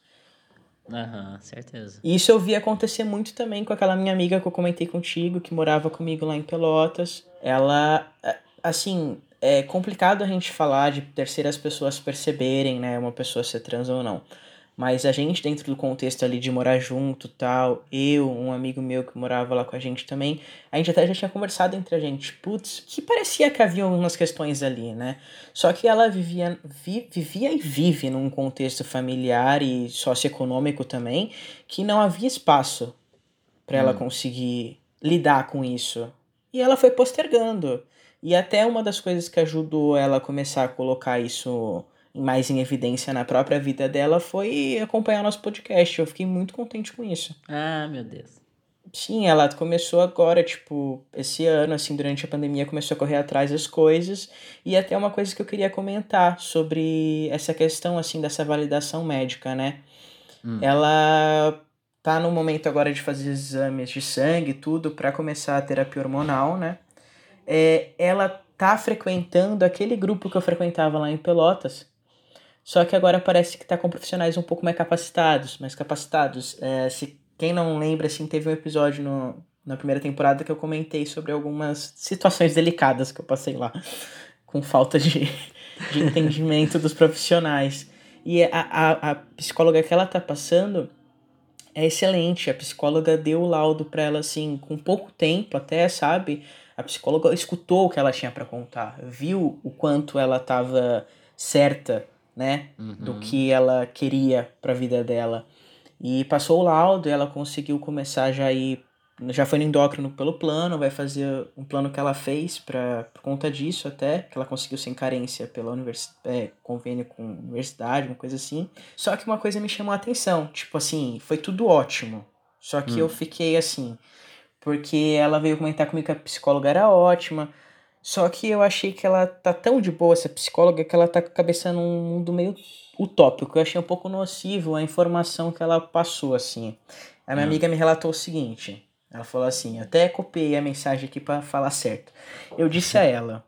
Aham, certeza. E isso eu vi acontecer muito também com aquela minha amiga que eu comentei contigo, que morava comigo lá em Pelotas. Ela, assim, é complicado a gente falar de terceiras pessoas perceberem, né, uma pessoa ser trans ou não. Mas a gente, dentro do contexto ali de morar junto tal, eu, um amigo meu que morava lá com a gente também, a gente até já tinha conversado entre a gente, putz, que parecia que havia algumas questões ali, né? Só que ela vivia, vi- vivia e vive num contexto familiar e socioeconômico também, que não havia espaço para ela conseguir lidar com isso. E ela foi postergando. E até uma das coisas que ajudou ela a começar a colocar isso mais em evidência na própria vida dela foi acompanhar nosso podcast. Eu fiquei muito contente com isso. Ah, meu Deus. Sim, ela começou agora, tipo, esse ano, assim, durante a pandemia, começou a correr atrás das coisas. E até uma coisa que eu queria comentar sobre essa questão, assim, dessa validação médica, né? Hum. Ela tá no momento agora de fazer exames de sangue e tudo para começar a terapia hormonal, né? É, ela tá frequentando aquele grupo que eu frequentava lá em Pelotas. Só que agora parece que tá com profissionais um pouco mais capacitados, mais capacitados. É, se quem não lembra, assim, teve um episódio no, na primeira temporada que eu comentei sobre algumas situações delicadas que eu passei lá, com falta de, *laughs* de entendimento dos profissionais. E a, a, a psicóloga que ela tá passando é excelente. A psicóloga deu o laudo pra ela, assim, com pouco tempo até, sabe? A psicóloga escutou o que ela tinha pra contar, viu o quanto ela tava certa, né? Do que ela queria pra vida dela. E passou o laudo, e ela conseguiu começar já a ir. Já foi no endócrino pelo plano, vai fazer um plano que ela fez pra, por conta disso até, que ela conseguiu sem carência pela universi é, convênio com a universidade, uma coisa assim. Só que uma coisa me chamou a atenção, tipo assim, foi tudo ótimo. Só que eu fiquei assim, porque ela veio comentar comigo que a psicóloga era ótima. Só que eu achei que ela tá tão de boa, essa psicóloga, que ela tá com a cabeça num mundo meio utópico. Eu achei um pouco nocivo a informação que ela passou, assim. A minha amiga me relatou o seguinte. Ela falou assim, até copiei a mensagem aqui para falar certo. Eu disse a ela,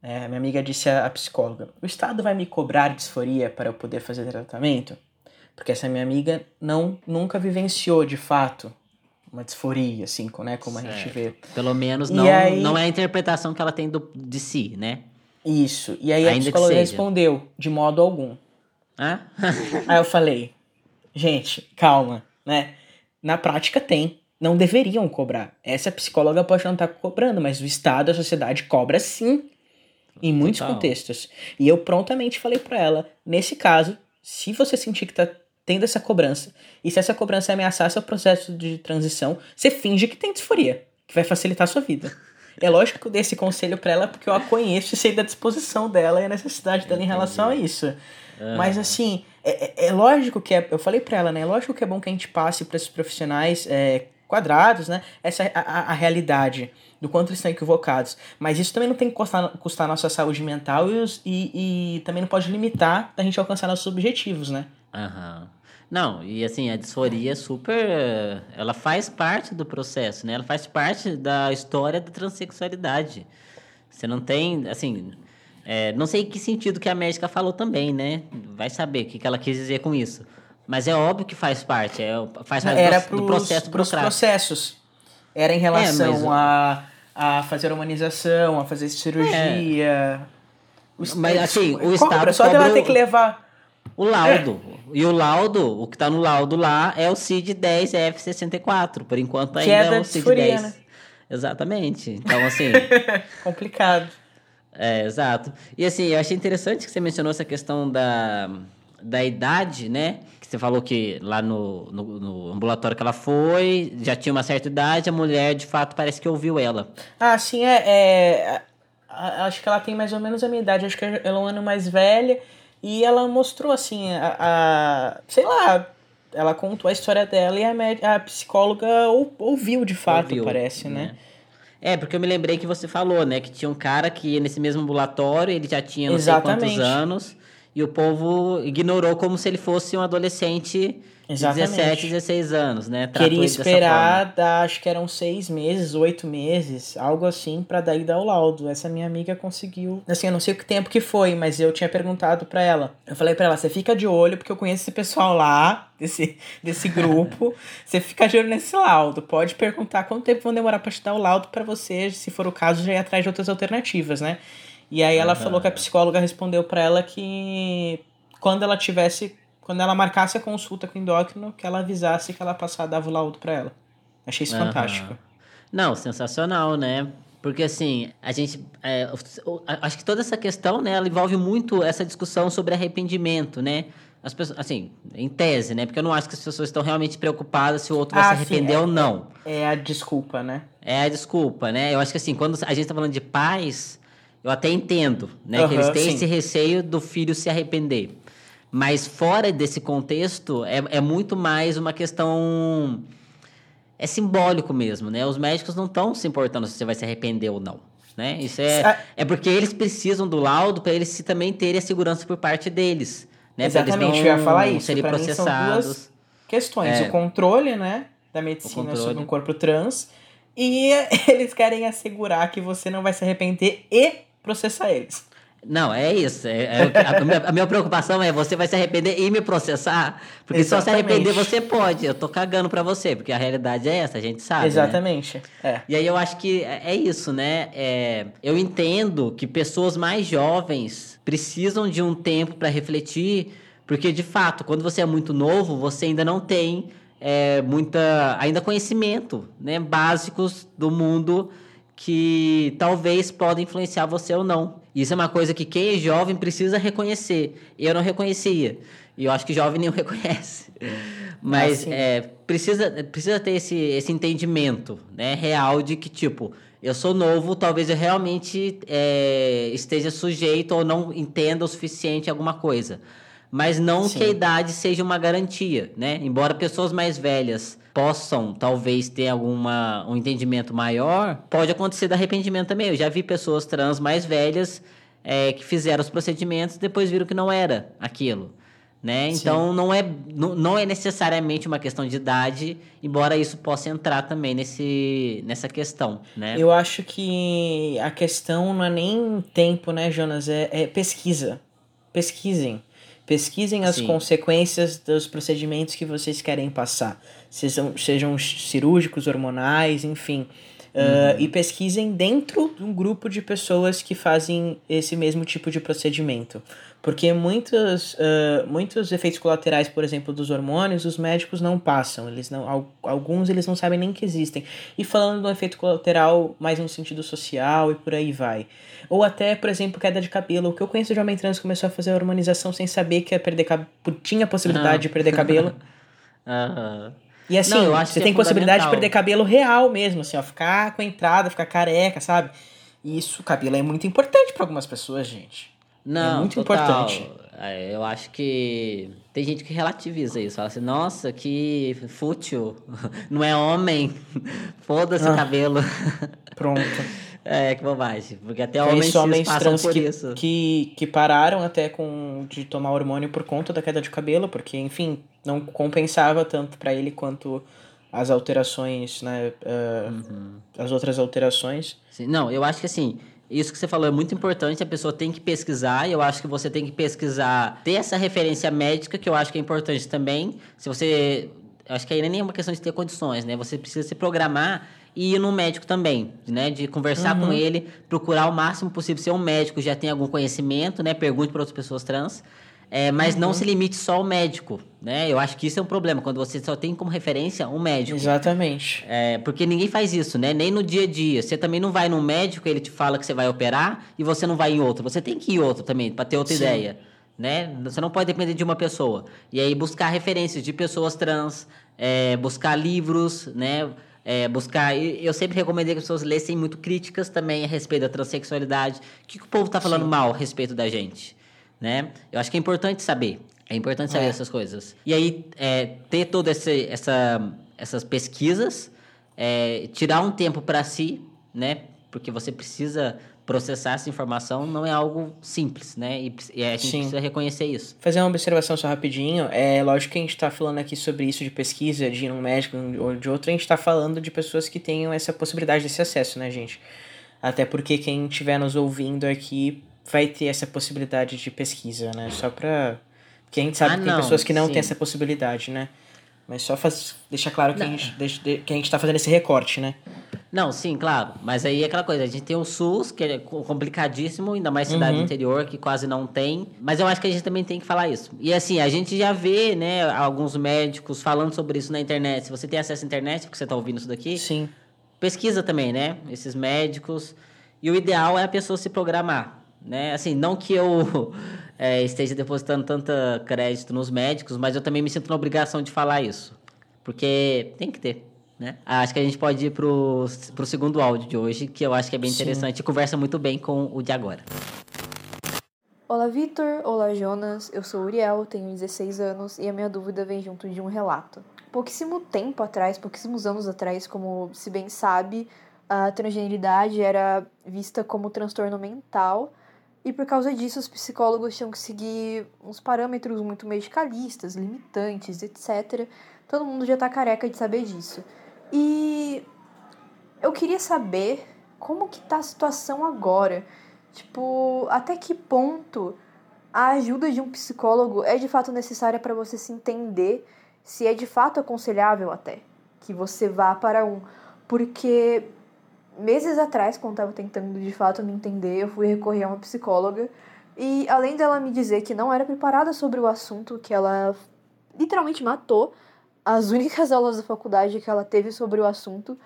é, a minha amiga disse à psicóloga, o Estado vai me cobrar disforia para eu poder fazer tratamento? Porque essa minha amiga não nunca vivenciou de fato uma disforia, assim, né, como a gente vê. Pelo menos não, aí- não é a interpretação que ela tem do, de si, né? Isso. E aí a Ainda que psicóloga respondeu, de modo algum. Ah? *laughs* Aí eu falei, gente, calma, né? Na prática tem. Não deveriam cobrar. Essa psicóloga pode não estar cobrando, mas o Estado, a sociedade cobra sim. Em muitos Total. contextos. E eu prontamente falei pra ela, nesse caso, se você sentir que tá tendo essa cobrança, e se essa cobrança ameaçar seu processo de transição, você finge que tem disforia, que vai facilitar a sua vida. É lógico que eu dei esse conselho pra ela porque eu a conheço e sei da disposição dela e a necessidade dela em relação a isso. Mas assim, é, é- é lógico que é, eu falei pra ela, né? É lógico que é bom que a gente passe para esses profissionais é, quadrados, né? Essa é a, a, a realidade do quanto eles estão equivocados. Mas isso também não tem que custar, custar nossa saúde mental e, os- e, e também não pode limitar a gente alcançar nossos objetivos, né? Aham. Não, e assim, a disforia é super. Ela faz parte do processo, né? Ela faz parte da história da transexualidade. Você não tem, assim. é, não sei que sentido que a médica falou também, né? Vai saber o que que ela quis dizer com isso. Mas é óbvio que faz parte, é, faz parte Era do, pros, do processo burocrático. processos. Era em relação mas- a, a fazer humanização, a fazer cirurgia. O- Mas, assim, o cobra, Estado Só cobra ter que levar o laudo. E o laudo, o que está no laudo lá é o CID-10F64. Por enquanto ainda é, é o CID-10. Né? Exatamente. Então, assim. *laughs* Complicado. É, exato. E assim, eu achei interessante que você mencionou essa questão da, da idade, né? Que você falou que lá no, no, no, ambulatório que ela foi, já tinha uma certa idade, a mulher de fato parece que ouviu ela. Ah, sim, é. é acho que ela tem mais ou menos a minha idade, acho que ela é um ano mais velha. E ela mostrou assim, a, a sei lá, ela contou a história dela e a, a psicóloga ou, ouviu de fato, ouviu, parece, né? né? É, porque eu me lembrei que você falou, né? Que tinha um cara que nesse mesmo ambulatório, ele já tinha não Exatamente. sei quantos anos, e o povo ignorou como se ele fosse um adolescente Exatamente. 17, 16 anos, né? Tratou Queria esperar, dar, acho que eram seis meses, oito meses, algo assim, para daí dar o laudo. Essa minha amiga conseguiu. Assim, eu não sei o que tempo que foi, mas eu tinha perguntado para ela. Eu falei para ela: você fica de olho, porque eu conheço esse pessoal lá, desse, desse *laughs* grupo. você fica de olho nesse laudo. Pode perguntar quanto tempo vão demorar pra te dar o laudo para você, se for o caso, já ir atrás de outras alternativas, né? E aí ela uhum. falou que a psicóloga respondeu para ela que quando ela tivesse quando ela marcasse a consulta com o endócrino, que ela avisasse que ela passar, dava o laudo para ela. Achei isso uhum. fantástico. Não, sensacional, né? Porque assim, a gente. É, acho que toda essa questão, né, ela envolve muito essa discussão sobre arrependimento, né? As pessoas, assim, em tese, né? Porque eu não acho que as pessoas estão realmente preocupadas se o outro ah, vai se arrepender sim, é, ou não. É, é a desculpa, né? É a desculpa, né? Eu acho que assim, quando a gente está falando de pais, eu até entendo, né? Uhum, que eles têm sim. esse receio do filho se arrepender. Mas fora desse contexto, é, é muito mais uma questão. É simbólico mesmo, né? Os médicos não estão se importando se você vai se arrepender ou não. Né? Isso é, é porque eles precisam do laudo para eles também terem a segurança por parte deles. Né? Exatamente, eu ia falar isso. Serem processados. Mim são duas questões. É, o controle né, da medicina sobre um corpo trans e *laughs* eles querem assegurar que você não vai se arrepender e processar eles. Não, é isso. É, é, a, minha, a, minha, preocupação é você vai se arrepender e me processar. Porque Exatamente. só se arrepender você pode. Eu tô cagando pra você, porque a realidade é essa, a gente sabe. Né? Exatamente. Né? É. E aí eu acho que é, é isso, né? É, eu entendo que pessoas mais jovens precisam de um tempo para refletir, porque de fato, quando você é muito novo, você ainda não tem é, muita ainda conhecimento né, básicos do mundo que talvez podem influenciar você ou não. Isso é uma coisa que quem é jovem precisa reconhecer. Eu não reconhecia. E eu acho que jovem *laughs* nem reconhece. Mas ah, é, precisa, precisa ter esse, esse entendimento né, real de que, tipo, eu sou novo, talvez eu realmente é, esteja sujeito ou não entenda o suficiente alguma coisa. Mas não Sim. que a idade seja uma garantia, né? Embora pessoas mais velhas possam talvez ter alguma um entendimento maior, pode acontecer de arrependimento também. Eu já vi pessoas trans mais velhas é, que fizeram os procedimentos e depois viram que não era aquilo. Né? Então não é, não, não é necessariamente uma questão de idade, embora isso possa entrar também nesse, nessa questão. Né? Eu acho que a questão não é nem tempo, né, Jonas? É, é pesquisa. Pesquisem. Pesquisem as Sim. consequências dos procedimentos que vocês querem passar, sejam, sejam cirúrgicos, hormonais, enfim. Uh, e pesquisem dentro de um grupo de pessoas que fazem esse mesmo tipo de procedimento. Porque muitos, uh, muitos efeitos colaterais, por exemplo, dos hormônios, os médicos não passam. Eles não, alguns eles não sabem nem que existem. E falando do efeito colateral mais no sentido social e por aí vai. Ou até, por exemplo, queda de cabelo. O que eu conheço de homem trans começou a fazer a hormonização sem saber que ia perder tinha possibilidade de perder cabelo. *laughs* Aham. E assim, não, você tem é possibilidade de perder cabelo real mesmo, assim, ó, ficar com a entrada, ficar careca, sabe? E isso, cabelo é muito importante para algumas pessoas, gente. É não, é muito total. importante. É, eu acho que tem gente que relativiza isso. Fala assim, nossa, que fútil. *laughs* Não é homem. *laughs* Foda-se ah, o cabelo. *laughs* Pronto. É, que bobagem. Porque até homens, homens passam por que, isso. Que, que pararam até com, de tomar hormônio por conta da queda de cabelo, porque, enfim, não compensava tanto para ele quanto as alterações, né? Uh, uhum. As outras alterações. Não, eu acho que assim, isso que você falou é muito importante, a pessoa tem que pesquisar, e eu acho que você tem que pesquisar, ter essa referência médica, que eu acho que é importante também. Se você. Acho que aí nem é uma questão de ter condições, né? Você precisa se programar e ir no médico também, né? De conversar uhum. com ele, procurar o máximo possível ser um médico já tem algum conhecimento, né? Pergunte para outras pessoas trans É, mas uhum. não se limite só ao médico, né? Eu acho que isso é um problema, quando você só tem como referência um médico. Exatamente. É, porque ninguém faz isso, né? Nem no dia a dia. Você também não vai num médico, ele te fala que você vai operar e você não vai em outro. Você tem que ir em outro também, para ter outra Sim. ideia. Né? Você não pode depender de uma pessoa. E aí buscar referências de pessoas trans, é, buscar livros, né? É, buscar. Eu sempre recomendei que as pessoas lessem muito críticas também a respeito da transexualidade. O que, que o povo está falando Sim. mal a respeito da gente? Né? Eu acho que é importante saber. É importante saber é. essas coisas. E aí, é, ter todas essa, essas pesquisas, é, tirar um tempo para si, né? Porque você precisa processar essa informação não é algo simples, né? E, e a gente Sim. precisa reconhecer isso. Fazer uma observação só rapidinho. É lógico que a gente está falando aqui sobre isso de pesquisa, de num médico ou de outro, a gente está falando de pessoas que tenham essa possibilidade desse acesso, né, gente? Até porque quem estiver nos ouvindo aqui vai ter essa possibilidade de pesquisa, né? Só pra. Porque a gente sabe ah, que tem não, pessoas que não sim. têm essa possibilidade, né? Mas só faz, deixar claro que a, gente, que a gente tá fazendo esse recorte, né? Não, sim, claro. Mas aí é aquela coisa, a gente tem o SUS, que é complicadíssimo, ainda mais cidade uhum. interior, que quase não tem. Mas eu acho que a gente também tem que falar isso. E assim, a gente já vê, né, alguns médicos falando sobre isso na internet. Se você tem acesso à internet, porque você está ouvindo isso daqui. Sim. Pesquisa também, né? Esses médicos. E o ideal é a pessoa se programar. Né? Assim, não que eu é, *laughs* esteja depositando tanta crédito nos médicos, mas eu também me sinto na obrigação de falar isso. Porque tem que ter. Né? Acho que a gente pode ir pro, pro segundo áudio de hoje, que eu acho que é bem Sim. interessante e conversa muito bem com o de agora. Olá, Vitor. Olá, Jonas. Eu sou Uriel, tenho 16 anos e a minha dúvida vem junto de um relato. Pouquíssimo tempo atrás, pouquíssimos anos atrás, como se bem sabe, a transgeneridade era vista como transtorno mental e por causa disso os psicólogos tinham que seguir uns parâmetros muito medicalistas, limitantes, etc. Todo mundo já tá careca de saber disso. E eu queria saber como que tá a situação agora. Tipo, até que ponto a ajuda de um psicólogo é de fato necessária para você se entender se é de fato aconselhável até que você vá para um. Porque meses atrás, quando estava tentando de fato me entender, eu fui recorrer a uma psicóloga e além dela me dizer que não era preparada sobre o assunto, que ela literalmente matou as *laughs* únicas aulas da faculdade que ela teve sobre o assunto,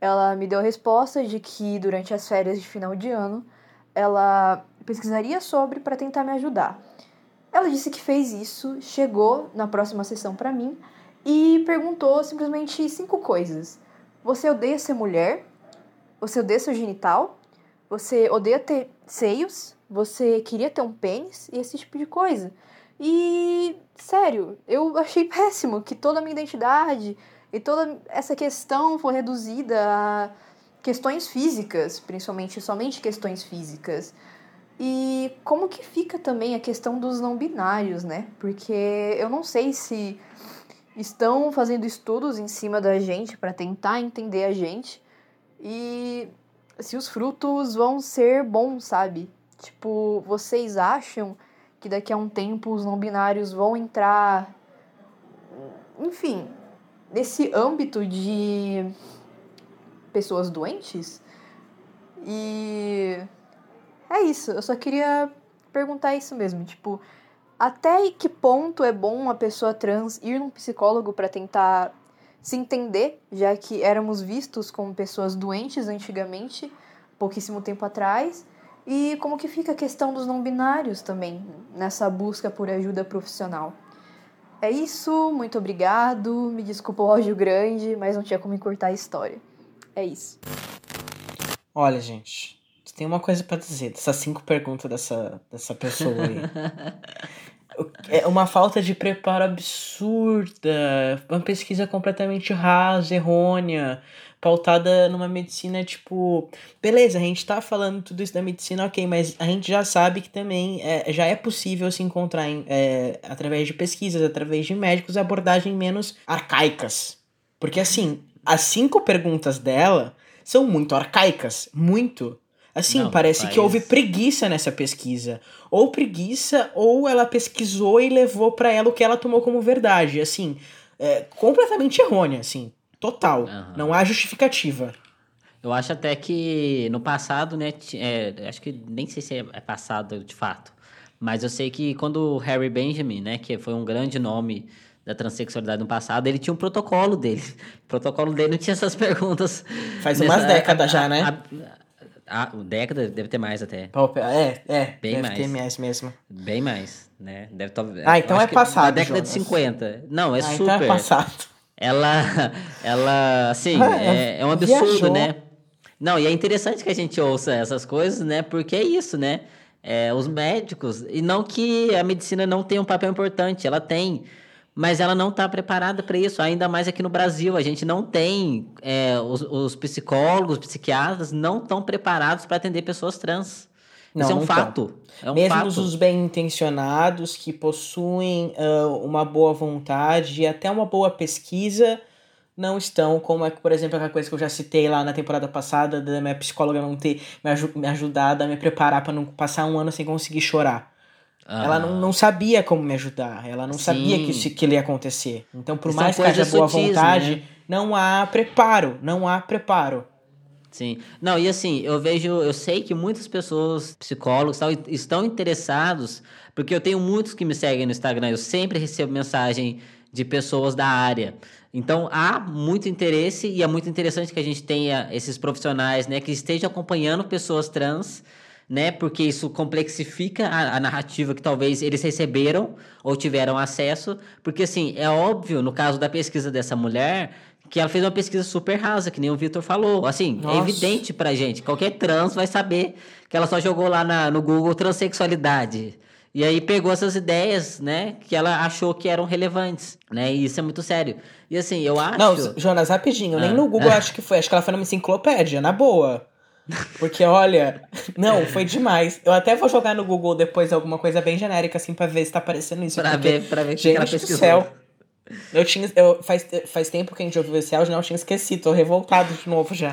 ela me deu a resposta de que durante as férias de final de ano ela pesquisaria sobre para tentar me ajudar. Ela disse que fez isso, chegou na próxima sessão para mim e perguntou simplesmente cinco coisas. Você odeia ser mulher? Você odeia seu genital? Você odeia ter seios? Você queria ter um pênis? E esse tipo de coisa. E, sério, eu achei *laughs* péssimo que toda a minha identidade e toda essa questão foi reduzida a questões físicas, principalmente somente questões físicas. E como que fica também a questão dos não binários, né? Porque eu não sei se estão fazendo estudos em cima da gente para tentar entender a gente e se os frutos vão ser bons, sabe? Tipo, vocês acham que daqui a um tempo os não binários vão entrar, enfim, nesse âmbito de pessoas doentes. E é isso, eu só queria perguntar isso mesmo, tipo, até que ponto é bom uma pessoa trans ir num psicólogo para tentar se entender, já que éramos vistos como pessoas doentes antigamente, pouquíssimo tempo atrás, e como que fica a questão dos não binários também nessa busca por ajuda profissional. É isso, muito obrigado. Me desculpa o áudio grande, mas não tinha como encurtar a história. É isso. Olha, gente, tem uma coisa para dizer dessas cinco perguntas dessa, dessa pessoa aí. *laughs* é uma falta de preparo absurda, uma pesquisa completamente rasa, errônea pautada numa medicina tipo, beleza, a gente tá falando tudo isso da medicina, ok, mas a gente já sabe que também é, já é possível se encontrar em, é, através de pesquisas, através de médicos, abordagens menos arcaicas. Porque assim, as cinco perguntas dela são muito arcaicas, muito. Assim, Não, parece que houve preguiça nessa pesquisa. Ou preguiça, ou ela pesquisou e levou para ela o que ela tomou como verdade. Assim, é, completamente errônea, assim. Total. Uhum. Não há justificativa. Eu acho até que no passado, né? É, acho que nem sei se é passado de fato. Mas eu sei que quando o Harry Benjamin, né, que foi um grande nome da transexualidade no passado, ele tinha um protocolo dele. *laughs* O protocolo dele não tinha essas perguntas. Faz umas nessa, décadas já, né? A, a, a, década deve ter mais até. É, é. Bem deve mais. ter mais mesmo. Bem mais, né? Deve Ah, então é passado. Na década Jonas. de 50. Não, é ah, super. Então é passado. Ela, ela, assim, ah, é, é um absurdo, viajou. né? Não, e é interessante que a gente ouça essas coisas, né? Porque é isso, né? É, os médicos, e não que a medicina não tenha um papel importante, ela tem, mas ela não está preparada para isso, ainda mais aqui no Brasil. A gente não tem, é, os, os, psicólogos, psiquiatras não estão preparados para atender pessoas trans. Não, isso é um fato. É um Mesmo fato. os bem intencionados que possuem uh, uma boa vontade e até uma boa pesquisa não estão, como é, por exemplo, aquela coisa que eu já citei lá na temporada passada, da minha psicóloga não ter me, aj me ajudado a me preparar para não passar um ano sem conseguir chorar. Ah. Ela não, não sabia como me ajudar, ela não Sim. sabia que isso que ia acontecer. Então, por mais que haja boa sutis, vontade, né? não há preparo, não há preparo. Sim. Não, e assim, eu vejo, eu sei que muitas pessoas, psicólogos, tal, estão interessados, porque eu tenho muitos que me seguem no Instagram, eu sempre recebo mensagem de pessoas da área. Então há muito interesse e é muito interessante que a gente tenha esses profissionais, né, que estejam acompanhando pessoas trans, né, porque isso complexifica a, a, narrativa que talvez eles receberam ou tiveram acesso, porque assim é óbvio no caso da pesquisa dessa mulher que ela fez uma pesquisa super rasa, que nem o Vitor falou. Assim, é Nossa. é evidente pra gente. Qualquer trans vai saber que ela só jogou lá na, no Google transexualidade. E aí pegou essas ideias, né, que ela achou que eram relevantes, né? E isso é muito sério. E assim, eu acho. Não, Jonas, rapidinho, ah. nem no Google *laughs* acho que foi. Acho que ela foi numa enciclopédia, na boa. Porque, olha, não, foi demais. Eu até vou jogar no Google depois alguma coisa bem genérica, assim, pra ver se tá aparecendo isso. Pra porque, ver, pra ver que gente ela pesquisou. do céu. Eu tinha. Eu, faz, faz tempo que a gente ouviu esse áudio, não, eu tinha esquecido, tô revoltado de novo já.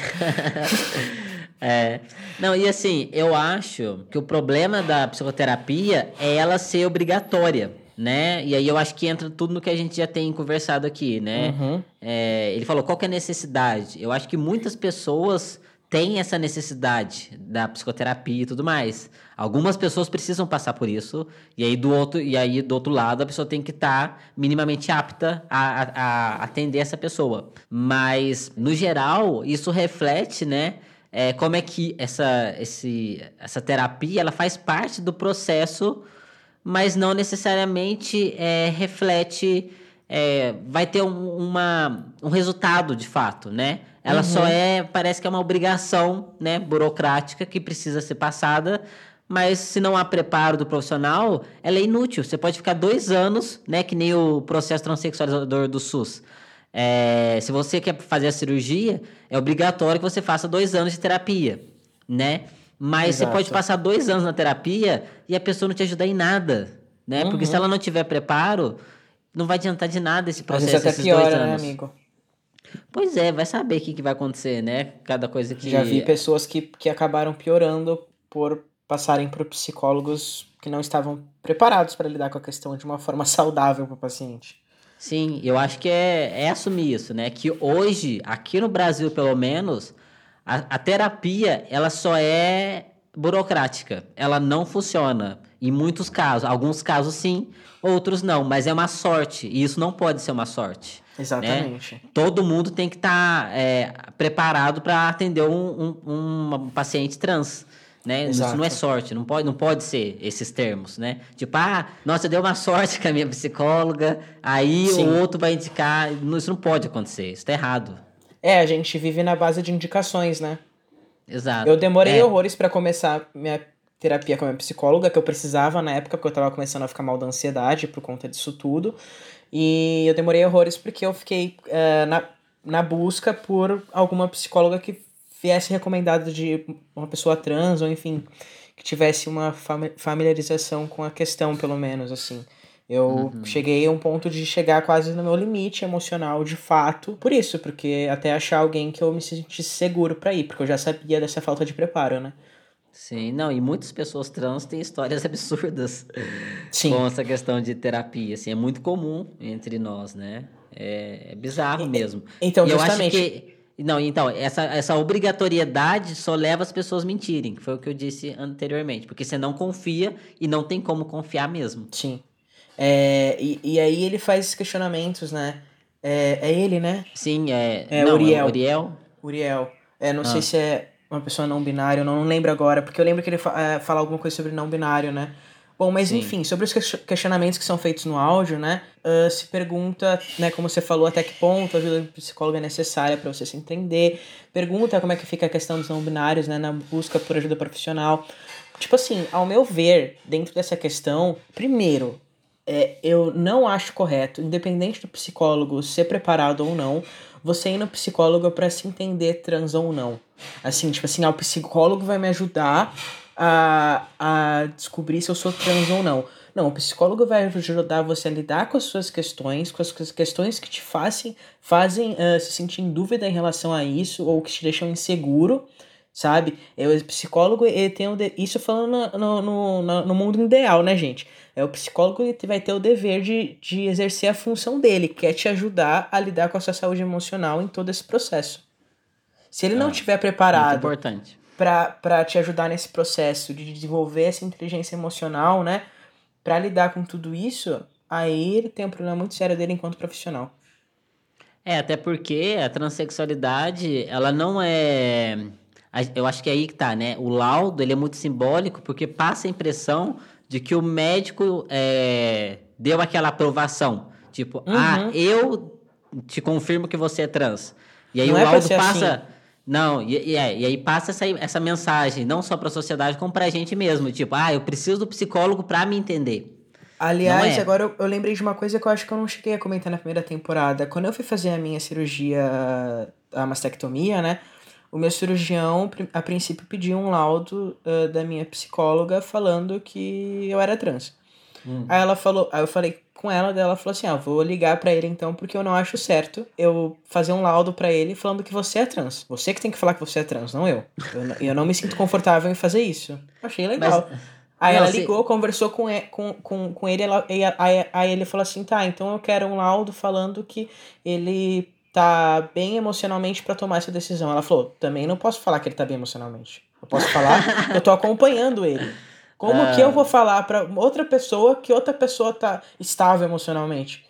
*laughs* é. Não, e assim, eu acho que o problema da psicoterapia é ela ser obrigatória né? E aí eu acho que entra tudo no que a gente já tem conversado aqui, né? Uhum. É, ele falou qual é a necessidade. Eu acho que muitas pessoas têm essa necessidade da psicoterapia e tudo mais. Algumas pessoas precisam passar por isso e aí do outro e aí do outro lado a pessoa tem que estar tá minimamente apta a, a, a, atender essa pessoa. Mas no geral isso reflete, né? É, como é que essa, esse, essa terapia ela faz parte do processo mas não necessariamente é, reflete, é, vai ter um, uma, um resultado de fato, né? Ela uhum. só é, parece que é uma obrigação, né, burocrática que precisa ser passada, mas se não há preparo do profissional, ela é inútil. Você pode ficar dois anos, né, que nem o processo transexualizador do SUS. É, se você quer fazer a cirurgia, é obrigatório que você faça dois anos de terapia, né? Mas Exato. você pode passar dois anos na terapia e a pessoa não te ajudar em nada, né? Uhum. Porque se ela não tiver preparo, não vai adiantar de nada esse processo. Às até piora, né, amigo? Pois é, vai saber o que, que vai acontecer, né? Cada coisa que. Já vi pessoas que, que acabaram piorando por passarem por psicólogos que não estavam preparados para lidar com a questão de uma forma *laughs* saudável para o paciente. Sim, eu acho que é, é assumir isso, né? Que hoje, aqui no Brasil pelo menos, a, a terapia, ela só é burocrática. Ela não funciona. Em muitos casos. Alguns casos sim, outros não. Mas é uma sorte. E isso não pode ser uma sorte. Né? Exatamente. Né? Todo mundo tem que estar tá, é, preparado para atender um, um, um, paciente trans. Né? Isso não é sorte, não pode, não pode ser esses termos, né? Tipo, ah, nossa, deu uma sorte *laughs* com a minha psicóloga, aí sim. o outro vai indicar. Isso não pode acontecer, isso está errado. É, a gente vive na base de indicações, né? Exato. Eu demorei é. horrores para começar minha terapia com a minha psicóloga, que eu precisava na época, porque eu tava começando a ficar mal da ansiedade por conta disso tudo. E eu demorei horrores porque eu fiquei uh, na, na busca por alguma psicóloga que viesse recomendada de uma pessoa trans, ou enfim, que tivesse uma familiarização com a questão, pelo menos, assim. Eu uhum. cheguei a um ponto de chegar quase no meu limite emocional de fato. Por isso, porque até achar alguém que eu me sentisse seguro para ir, porque eu já sabia dessa falta de preparo, né? Sim, não, e muitas pessoas trans têm histórias *laughs* absurdas Sim. com essa questão de terapia, assim, é muito comum entre nós, né? É, é bizarro mesmo. Então, e justamente... Eu acho que Não, então, essa, essa obrigatoriedade só leva as pessoas a mentirem, que foi o que eu disse anteriormente. Porque você não confia e não tem como confiar mesmo. Sim. É, e, e aí ele faz esses questionamentos, né? É, é ele, né? Sim, é. É não, Uriel. Uriel. Uriel. É, não Ah. sei se é uma pessoa não binária, eu não, lembro agora, porque eu lembro que ele fa é, fala alguma coisa sobre não binário, né? Bom, mas Sim. enfim, sobre os ques- questionamentos que são feitos no áudio, né? ah, se pergunta, né, como você falou, até que ponto a ajuda do psicólogo é necessária para você se entender. Pergunta como é que fica a questão dos não binários, né, na busca por ajuda profissional. Tipo assim, ao meu ver, dentro dessa questão, primeiro, é, eu não acho correto, independente do psicólogo ser preparado ou não, você ir no psicólogo para se entender trans ou não. Assim, tipo assim, ah, o psicólogo vai me ajudar a, a descobrir se eu sou trans ou não. Não, o psicólogo vai ajudar você a lidar com as suas questões, com as que- questões que te fazem, fazem ah, se sentir em dúvida em relação a isso ou que te deixam inseguro, sabe? Eu, o psicólogo, ele tem o de- isso falando no, no, no, no mundo ideal, né, gente? É, o psicólogo ele vai ter o dever de, de exercer a função dele, que é te ajudar a lidar com a sua saúde emocional em todo esse processo. Se ele não Ah, estiver Muito preparado importante. pra te ajudar nesse processo de desenvolver essa inteligência emocional, né? Pra lidar com tudo isso, aí ele tem um problema muito sério dele enquanto profissional. É, até porque a transexualidade, ela não é. Eu acho que é aí que tá, né? O laudo, ele é muito simbólico porque passa a impressão de que o médico é, deu aquela aprovação. Tipo, ah, Uhum. eu te confirmo que você é trans. E aí Não o é laudo passa. assim. Não, e, e é, e aí passa essa, essa mensagem, não só para a sociedade, como para a gente mesmo. Tipo, ah, eu preciso do psicólogo para me entender. Aliás, é. agora eu, eu lembrei de uma coisa que eu acho que eu não cheguei a comentar na primeira temporada. Quando eu fui fazer a minha cirurgia, a mastectomia, né? O meu cirurgião, a princípio, pediu um laudo ah, da minha psicóloga falando que eu era trans. Aí ela falou, aí eu falei com ela, daí ela falou assim: "Ah, vou ligar pra ele então, porque eu não acho certo eu fazer um laudo pra ele falando que você é trans. Você que tem que falar que você é trans, não eu. Eu, não- eu não me sinto confortável em fazer isso. Achei legal. Aí Não, ela se- ligou, conversou com, e- com, com, com ele, ela, e aí, aí ele falou assim: "Tá, então eu quero um laudo falando que ele tá bem emocionalmente pra tomar essa decisão". Ela falou: "Também não posso falar que ele tá bem emocionalmente. Eu posso falar que eu tô acompanhando ele". Como Ah. que eu vou falar pra outra pessoa que outra pessoa tá estável emocionalmente?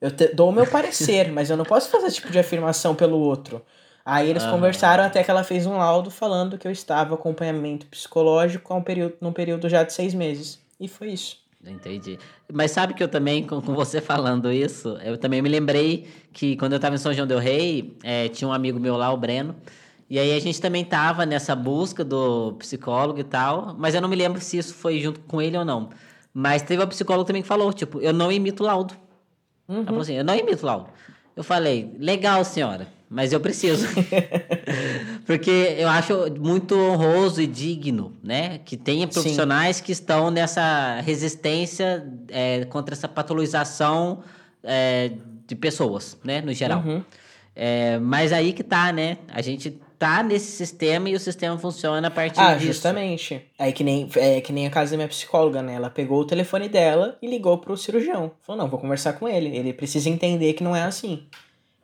Eu te- dou o meu parecer, mas eu não posso fazer esse tipo de afirmação pelo outro. Aí eles Aham. conversaram até que ela fez um laudo falando que eu estava acompanhamento psicológico há um período, num período já de seis meses. E foi isso. Entendi. Mas sabe que eu também, com, com você falando isso, eu também me lembrei que quando eu estava em São João del Rei, eh, tinha um amigo meu lá, o Breno, e aí a gente também tava nessa busca do psicólogo e tal, mas eu não me lembro se isso foi junto com ele ou não. Mas teve uma psicóloga também que falou, tipo, eu não imito laudo. Ela Uhum. falou assim, eu não imito laudo. Eu falei, legal, senhora, mas eu preciso. *laughs* Porque eu acho muito honroso e digno, né? Que tenha profissionais que estão nessa resistência é, contra essa patologização é, de pessoas, né? No geral. Uhum. É, mas aí que tá, né? A gente tá nesse sistema e o sistema funciona a partir Ah, disso. justamente. É que nem, é que nem a casa da minha psicóloga, né? Ela pegou o telefone dela e ligou pro cirurgião. Falou, não, vou conversar com ele. Ele precisa entender que não é assim.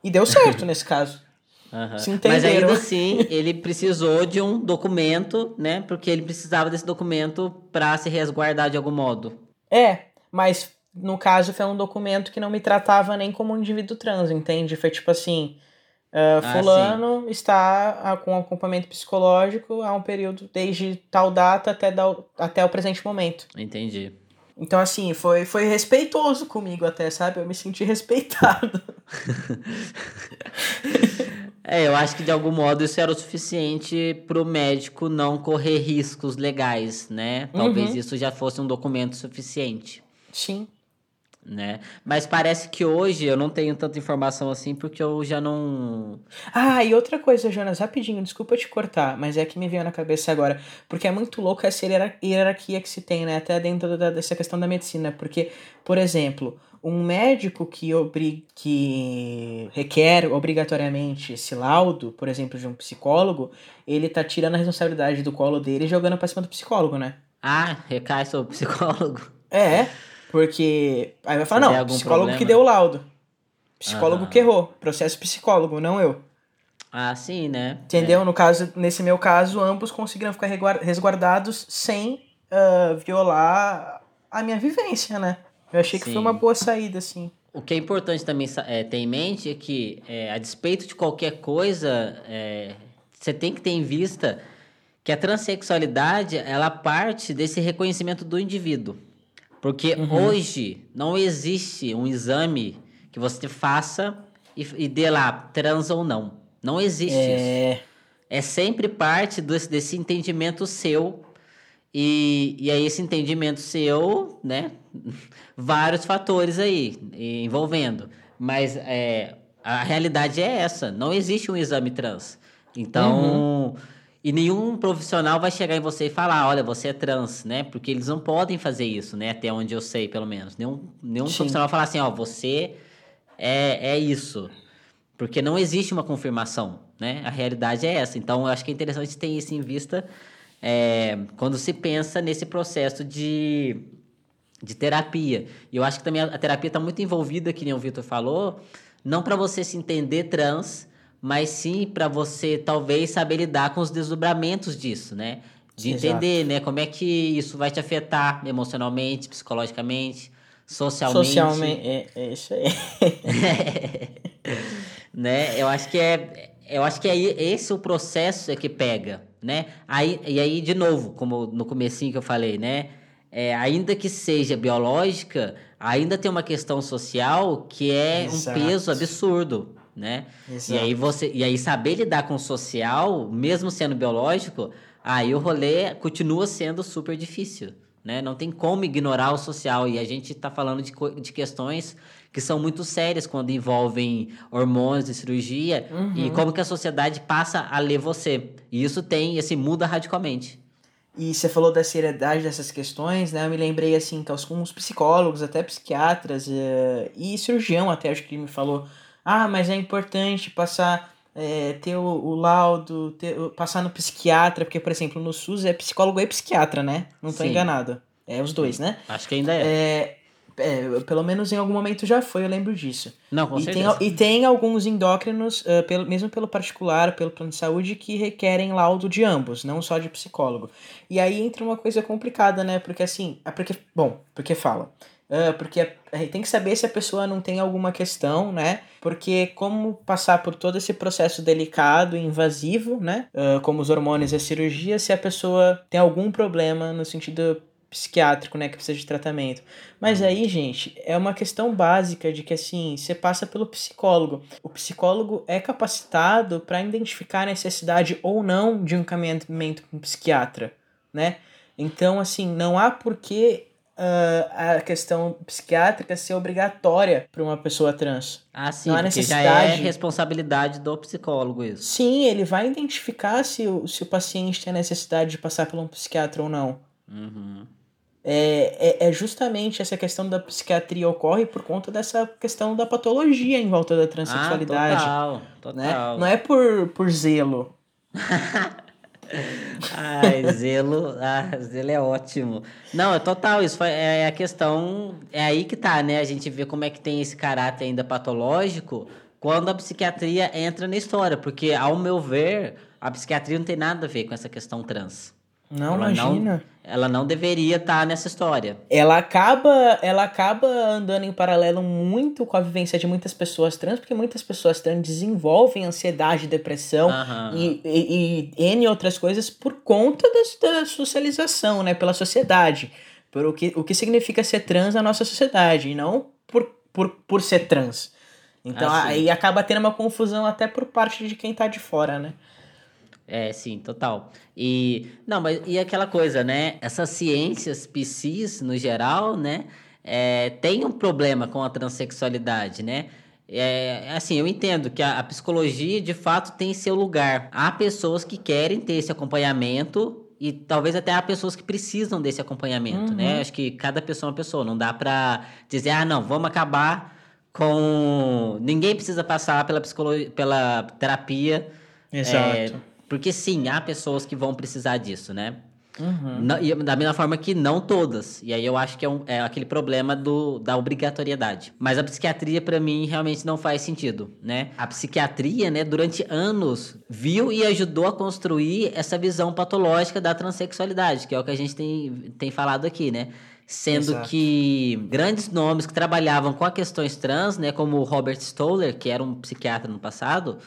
E deu certo *laughs* nesse caso. Se Mas ainda assim, ele precisou de um documento, né? Porque ele precisava desse documento para se resguardar de algum modo. É, mas no caso foi um documento que não me tratava nem como um indivíduo trans, entende? Foi tipo assim, Ah, fulano está ah, com acompanhamento psicológico há um período desde tal data até, da- até o presente momento. Entendi. Então, assim, foi, foi respeitoso comigo até, sabe? Eu me senti respeitado. *laughs* É, eu acho que de algum modo isso era o suficiente para o médico não correr riscos legais, né? Talvez Uhum. isso já fosse um documento suficiente, Sim. Né? Mas parece que hoje eu não tenho tanta informação assim porque eu já não. Ah, e outra coisa, Jonas, rapidinho, desculpa te cortar, mas é que me veio na cabeça agora. Porque é muito louco essa hierar- hierarquia que se tem, né? Até dentro da, dessa questão da medicina. Porque, por exemplo, um médico que, obri que requer obrigatoriamente esse laudo, por exemplo, de um psicólogo, ele tá tirando a responsabilidade do colo dele e jogando pra cima do psicólogo, né? Ah, recai sobre o psicólogo. É, porque. Aí vai falar, não, psicólogo problema. que deu o laudo. Psicólogo Aham. que errou. Processo psicólogo, não eu. Ah, sim, né? Entendeu? É. No caso, nesse meu caso, ambos conseguiram ficar resguardados sem uh, violar a minha vivência, né? Eu achei sim. que foi uma boa saída, assim. O que é importante também é, ter em mente é que, é, a despeito de qualquer coisa, é, você tem que ter em vista que a transexualidade ela parte desse reconhecimento do indivíduo. Porque uhum. hoje não existe um exame que você faça e, e dê lá trans ou não. Não existe é... isso. É sempre parte desse, desse entendimento seu. E, e aí, esse entendimento seu, né? *laughs* Vários fatores aí envolvendo. Mas é, a realidade é essa: não existe um exame trans. Então. Uhum. E nenhum profissional vai chegar em você e falar, olha, você é trans, né? Porque eles não podem fazer isso, né? Até onde eu sei, pelo menos. Nenhum, nenhum profissional vai falar assim, ó, você é, é isso. Porque não existe uma confirmação, né? A realidade é essa. Então, eu acho que é interessante ter isso em vista é, quando se pensa nesse processo de, de terapia. E eu acho que também a, a terapia está muito envolvida, que nem o Vitor falou, não para você se entender trans, mas sim para você talvez saber lidar com os desdobramentos disso, né? De Exato. entender, né, como é que isso vai te afetar emocionalmente, psicologicamente, socialmente. Socialmente, é, é isso aí. *laughs* né? Eu acho que é, eu acho que é esse o processo é que pega, né? Aí e aí de novo, como no comecinho que eu falei, né? É, ainda que seja biológica, ainda tem uma questão social que é Exato. um peso absurdo, né? Exato. E aí você e aí saber lidar com o social, mesmo sendo biológico, aí o rolê continua sendo super difícil, né? Não tem como ignorar o social e a gente está falando de, de questões que são muito sérias quando envolvem hormônios e cirurgia uhum. e como que a sociedade passa a ler você. E isso tem, assim, muda radicalmente. E você falou da seriedade dessas questões, né? Eu me lembrei, assim, que alguns psicólogos, até psiquiatras uh, e cirurgião até, acho que me falou ah, mas é importante passar, é, ter o, o laudo, ter, passar no psiquiatra, porque, por exemplo, no SUS é psicólogo e psiquiatra, né? Não estou enganado. É os dois, né? Acho que ainda é. é. É, pelo menos em algum momento já foi, eu lembro disso. Não, com e certeza. Tem, e tem alguns endócrinos, uh, pelo, mesmo pelo particular, pelo plano de saúde, que requerem laudo de ambos, não só de psicólogo. E aí entra uma coisa complicada, né? Porque assim, é porque, bom, porque fala. Uh, porque tem que saber se a pessoa não tem alguma questão, né? Porque como passar por todo esse processo delicado e invasivo, né? Uh, como os hormônios e a cirurgia, se a pessoa tem algum problema no sentido psiquiátrico, né, que precisa de tratamento. Mas uhum. aí, gente, é uma questão básica de que assim, você passa pelo psicólogo. O psicólogo é capacitado para identificar a necessidade ou não de um encaminhamento com um psiquiatra, né? Então, assim, não há por que uh, a questão psiquiátrica ser obrigatória para uma pessoa trans. Ah, sim, Não há necessidade. já é responsabilidade do psicólogo isso. Sim, ele vai identificar se o, se o paciente tem a necessidade de passar por um psiquiatra ou não. Uhum. É, é, é, justamente essa questão da psiquiatria ocorre por conta dessa questão da patologia em volta da transexualidade. Ah, total, total. Né? Não é por, por zelo. *laughs* Ai, zelo, ah, zelo é ótimo. Não, é total, isso foi, é a questão, é aí que tá, né? A gente vê como é que tem esse caráter ainda patológico quando a psiquiatria entra na história, porque ao meu ver, a psiquiatria não tem nada a ver com essa questão trans. Não, ela imagina. Ela não deveria estar tá nessa história. Ela acaba, ela acaba andando em paralelo muito com a vivência de muitas pessoas trans, porque muitas pessoas trans desenvolvem ansiedade, depressão e, e, e, N outras coisas por conta das, da socialização, né? Pela sociedade. Por o que, o que significa ser trans na nossa sociedade, e não por, por, por ser trans. Então ah, aí acaba tendo uma confusão até por parte de quem tá de fora, né? É, sim, total. E não, mas e aquela coisa, né? Essas ciências psis no geral, né? É, tem um problema com a transexualidade, né? É, assim, eu entendo que a, a, psicologia de fato tem seu lugar. Há pessoas que querem ter esse acompanhamento e talvez até há pessoas que precisam desse acompanhamento, né? uhum. né? Acho que cada pessoa é uma pessoa. Não dá pra dizer, ah, não, vamos acabar com. Ninguém precisa passar pela psicologia, pela terapia. Exato. É, porque sim, há pessoas que vão precisar disso, né? Uhum. Não, e da mesma forma que não todas. E aí eu acho que é, um, é aquele problema do, da obrigatoriedade. Mas a psiquiatria, para mim, realmente não faz sentido, né? A psiquiatria, né, durante anos, viu e ajudou a construir essa visão patológica da transexualidade, que é o que a gente tem, tem falado aqui, né? Sendo Exato. que grandes nomes que trabalhavam com as questões trans, né, como Robert Stoller, que era um psiquiatra no passado,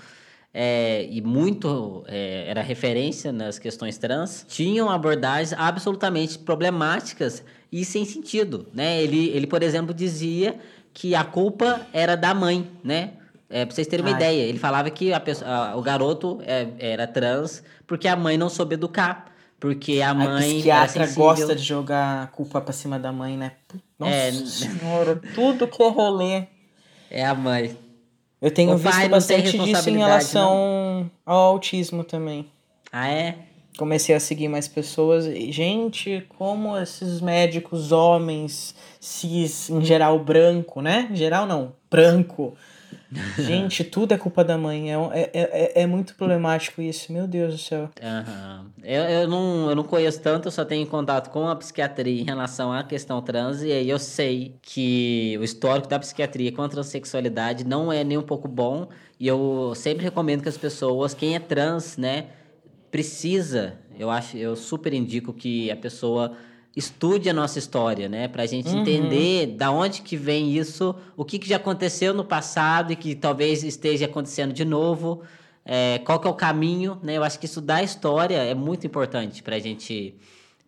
é, e muito é, era referência nas questões trans, tinham abordagens absolutamente problemáticas e sem sentido, né? Ele, ele por exemplo, dizia que a culpa era da mãe, né? É, pra vocês terem uma Ai. ideia, ele falava que a pessoa, a, o garoto é, era trans porque a mãe não soube educar. Porque a mãe. A psiquiatra gosta de jogar a culpa pra cima da mãe, né? Nossa é... senhora, tudo que é rolê. É a mãe. Eu tenho o visto bastante disso em relação não? ao autismo também. Ah, é? Comecei a seguir mais pessoas. E, gente, como esses médicos homens, cis, em geral branco, né? Em geral não, branco Gente, tudo é culpa da mãe. É, é, é, é muito problemático isso, meu Deus do céu. Uhum. Eu, eu, não, eu não conheço tanto, eu só tenho contato com a psiquiatria em relação à questão trans, e aí eu sei que o histórico da psiquiatria com a transexualidade não é nem um pouco bom, e eu sempre recomendo que as pessoas, quem é trans, né, precisa, eu acho, eu super indico que a pessoa estude a nossa história, né? Para a gente uhum. entender da onde que vem isso, o que, que já aconteceu no passado e que talvez esteja acontecendo de novo, é, qual que é o caminho, né? Eu acho que estudar a história é muito importante para a gente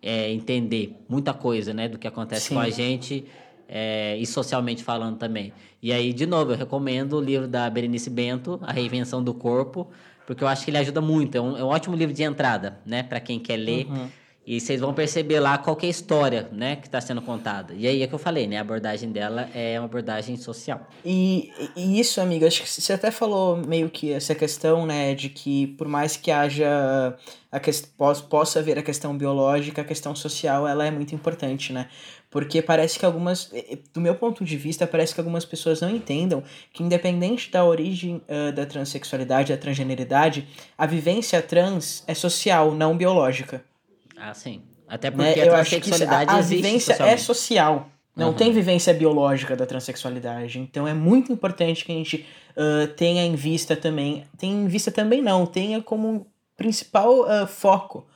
é, entender muita coisa, né? Do que acontece Sim. com a gente é, e socialmente falando também. E aí, de novo, eu recomendo o livro da Berenice Bento, A Reinvenção do Corpo, porque eu acho que ele ajuda muito. É um, é um ótimo livro de entrada, né? Para quem quer ler. Uhum e vocês vão perceber lá qual é a história, né, que está sendo contada. E aí é que eu falei, né, a abordagem dela é uma abordagem social. E, e isso, amiga, acho que você até falou meio que essa questão, né, de que por mais que haja a que, possa haver a questão biológica, a questão social, ela é muito importante, né? Porque parece que algumas, do meu ponto de vista, parece que algumas pessoas não entendam que independente da origem uh, da transexualidade, da transgeneridade, a vivência trans é social, não biológica. Ah, sim. Até né, porque né? a transexualidade a, a vivência é social. Não uhum. tem vivência biológica da transexualidade. Então é muito importante que a gente uh, tenha em vista também. Tenha em vista também não, tenha como principal uh, foco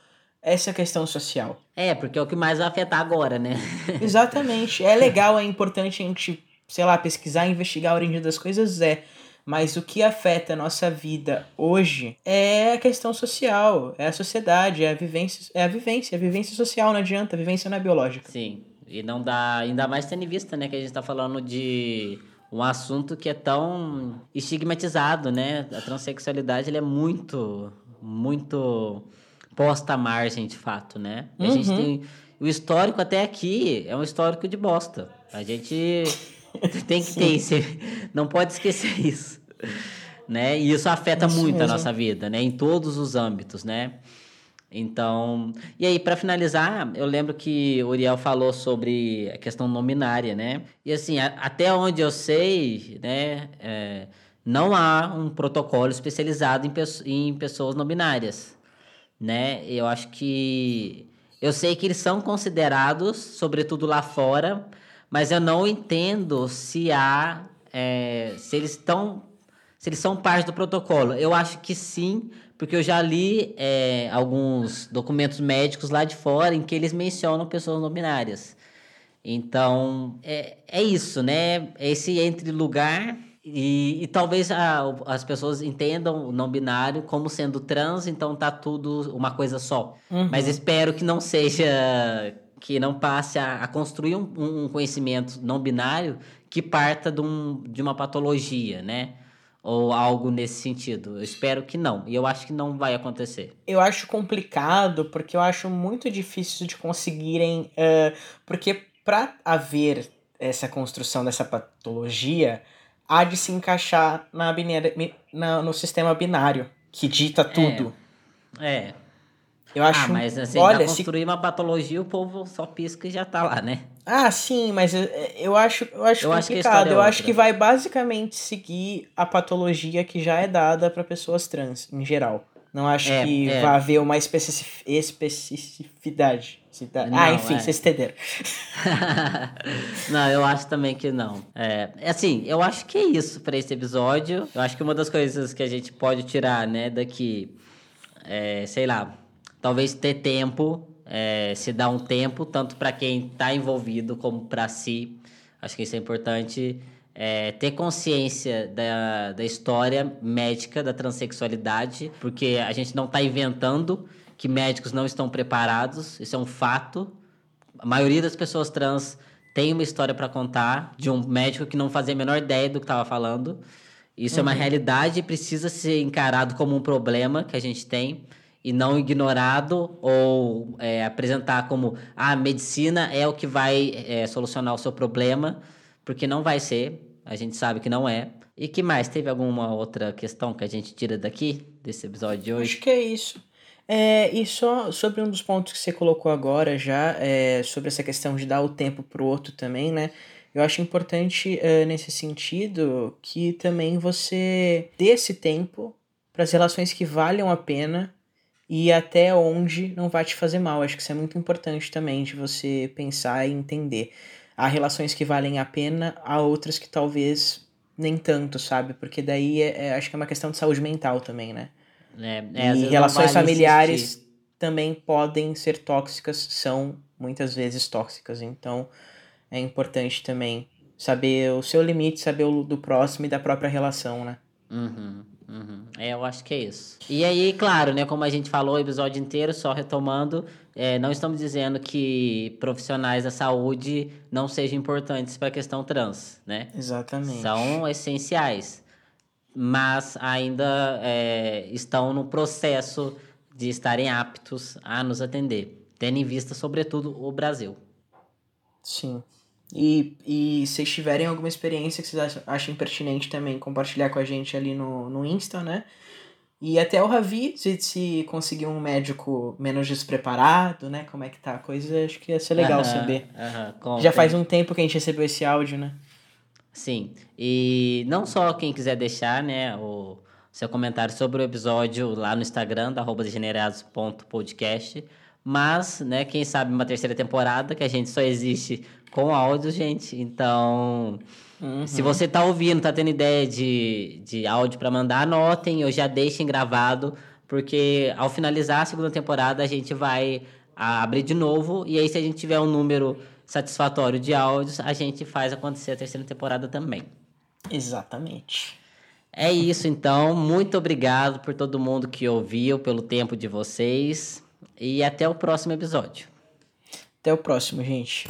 essa questão social. É, porque é o que mais vai afetar agora, né? *laughs* Exatamente. É legal, é importante a gente, sei lá, pesquisar, investigar a origem das coisas, é. Mas o que afeta a nossa vida hoje é a questão social, é a sociedade, é a vivência, é a vivência, é a vivência social, não adianta, a vivência não é biológica. Sim, e não dá, ainda mais tendo em vista, né, que a gente está falando de um assunto que é tão estigmatizado, né? A transexualidade ele é muito, muito posta à margem, de fato, né? Uhum. A gente uhum. tem o histórico até aqui é um histórico de bosta. A gente *laughs* tem que ter isso. Não pode esquecer *laughs* isso. Né? E isso afeta isso muito mesmo. a nossa vida, né? Em todos os âmbitos, né? Então, e aí para finalizar, eu lembro que o Uriel falou sobre a questão nominária, né? E assim, a, até onde eu sei, né, é, não há um protocolo especializado em, em pessoas nominárias, né? Eu acho que eu sei que eles são considerados, sobretudo lá fora, mas eu não entendo se há. É, se eles estão. Se eles são parte do protocolo. Eu acho que sim, porque eu já li é, alguns documentos médicos lá de fora em que eles mencionam pessoas não binárias. Então, é, é isso, né? É esse entre lugar e, e talvez a, as pessoas entendam o não binário como sendo trans, então tá tudo uma coisa só. Uhum. Mas espero que não seja que não passe a, a construir um, um, conhecimento não binário que parta de, um, de uma patologia, né? Ou algo nesse sentido. Eu espero que não. E eu acho que não vai acontecer. Eu acho complicado, porque eu acho muito difícil de conseguirem. Uh, porque para haver essa construção dessa patologia, há de se encaixar na binária, na, no sistema binário, que dita tudo. É. é. Eu acho. Ah, mas assim, olha, construir se... uma patologia, o povo só pisca e já tá lá, né? Ah, sim, mas eu, eu acho, eu acho eu complicado. Acho é eu acho que vai basicamente seguir a patologia que já é dada para pessoas trans, em geral. Não acho É, que é. vai haver uma especific- especificidade. Cida- Não, ah, enfim, é. vocês entenderam. *laughs* não, eu acho também que não. É, assim, eu acho que é isso para esse episódio. Eu acho que uma das coisas que a gente pode tirar, né, daqui, é, sei lá, talvez ter tempo, é, se dar um tempo, tanto para quem está envolvido como para si. Acho que isso é importante. É, ter consciência da, da história médica da transexualidade, porque a gente não está inventando que médicos não estão preparados, isso é um fato. A maioria das pessoas trans tem uma história para contar de um médico que não fazia a menor ideia do que estava falando. Isso é uma realidade e precisa ser encarado como um problema que a gente tem e não ignorado ou é, apresentar como ah, a medicina é o que vai é, solucionar o seu problema, porque não vai ser. A gente sabe que não é. E que mais? Teve alguma outra questão que a gente tira daqui desse episódio de hoje? Acho que é isso. É, e só sobre um dos pontos que você colocou agora já, é, sobre essa questão de dar o tempo pro outro também, né? Eu acho importante é, nesse sentido que também você dê esse tempo para as relações que valham a pena e até onde não vai te fazer mal. Acho que isso é muito importante também de você pensar e entender. Há relações que valem a pena, há outras que talvez nem tanto, sabe? Porque daí é, é- acho que é uma questão de saúde mental também, né? É, é, e relações vale familiares também podem ser tóxicas, são muitas vezes tóxicas. Então é importante também saber o seu limite, saber o do próximo e da própria relação, né? Uhum, uhum. É, eu acho que é isso. E aí, claro, né, como a gente falou o episódio inteiro, só retomando, é, não estamos dizendo que profissionais da saúde não sejam importantes para a questão trans, né? Exatamente. São essenciais, mas ainda é, estão no processo de estarem aptos a nos atender, tendo em vista, sobretudo, o Brasil. Sim. E, e se tiverem alguma experiência que vocês achem pertinente também, compartilhar com a gente ali no, no Insta, né? E até o Ravi, se, se conseguir um médico menos despreparado, né? Como é que tá a coisa, acho que ia ser legal Aham, saber. aham, Já contem. faz um tempo que a gente recebeu esse áudio, né? Sim, e não só quem quiser deixar, né, o seu comentário sobre o episódio lá no Instagram, da arroba degenerados.podcast, mas, né, quem sabe uma terceira temporada, que a gente só existe com áudio, gente, então... Se você tá ouvindo, tá tendo ideia de, de áudio para mandar, anotem. Ou já deixem gravado, porque ao finalizar a segunda temporada a gente vai a- abrir de novo. E aí se a gente tiver um número satisfatório de áudios, a gente faz acontecer a terceira temporada também. Exatamente. É isso então, muito obrigado por todo mundo que ouviu, pelo tempo de vocês e até o próximo episódio. Até o próximo, gente.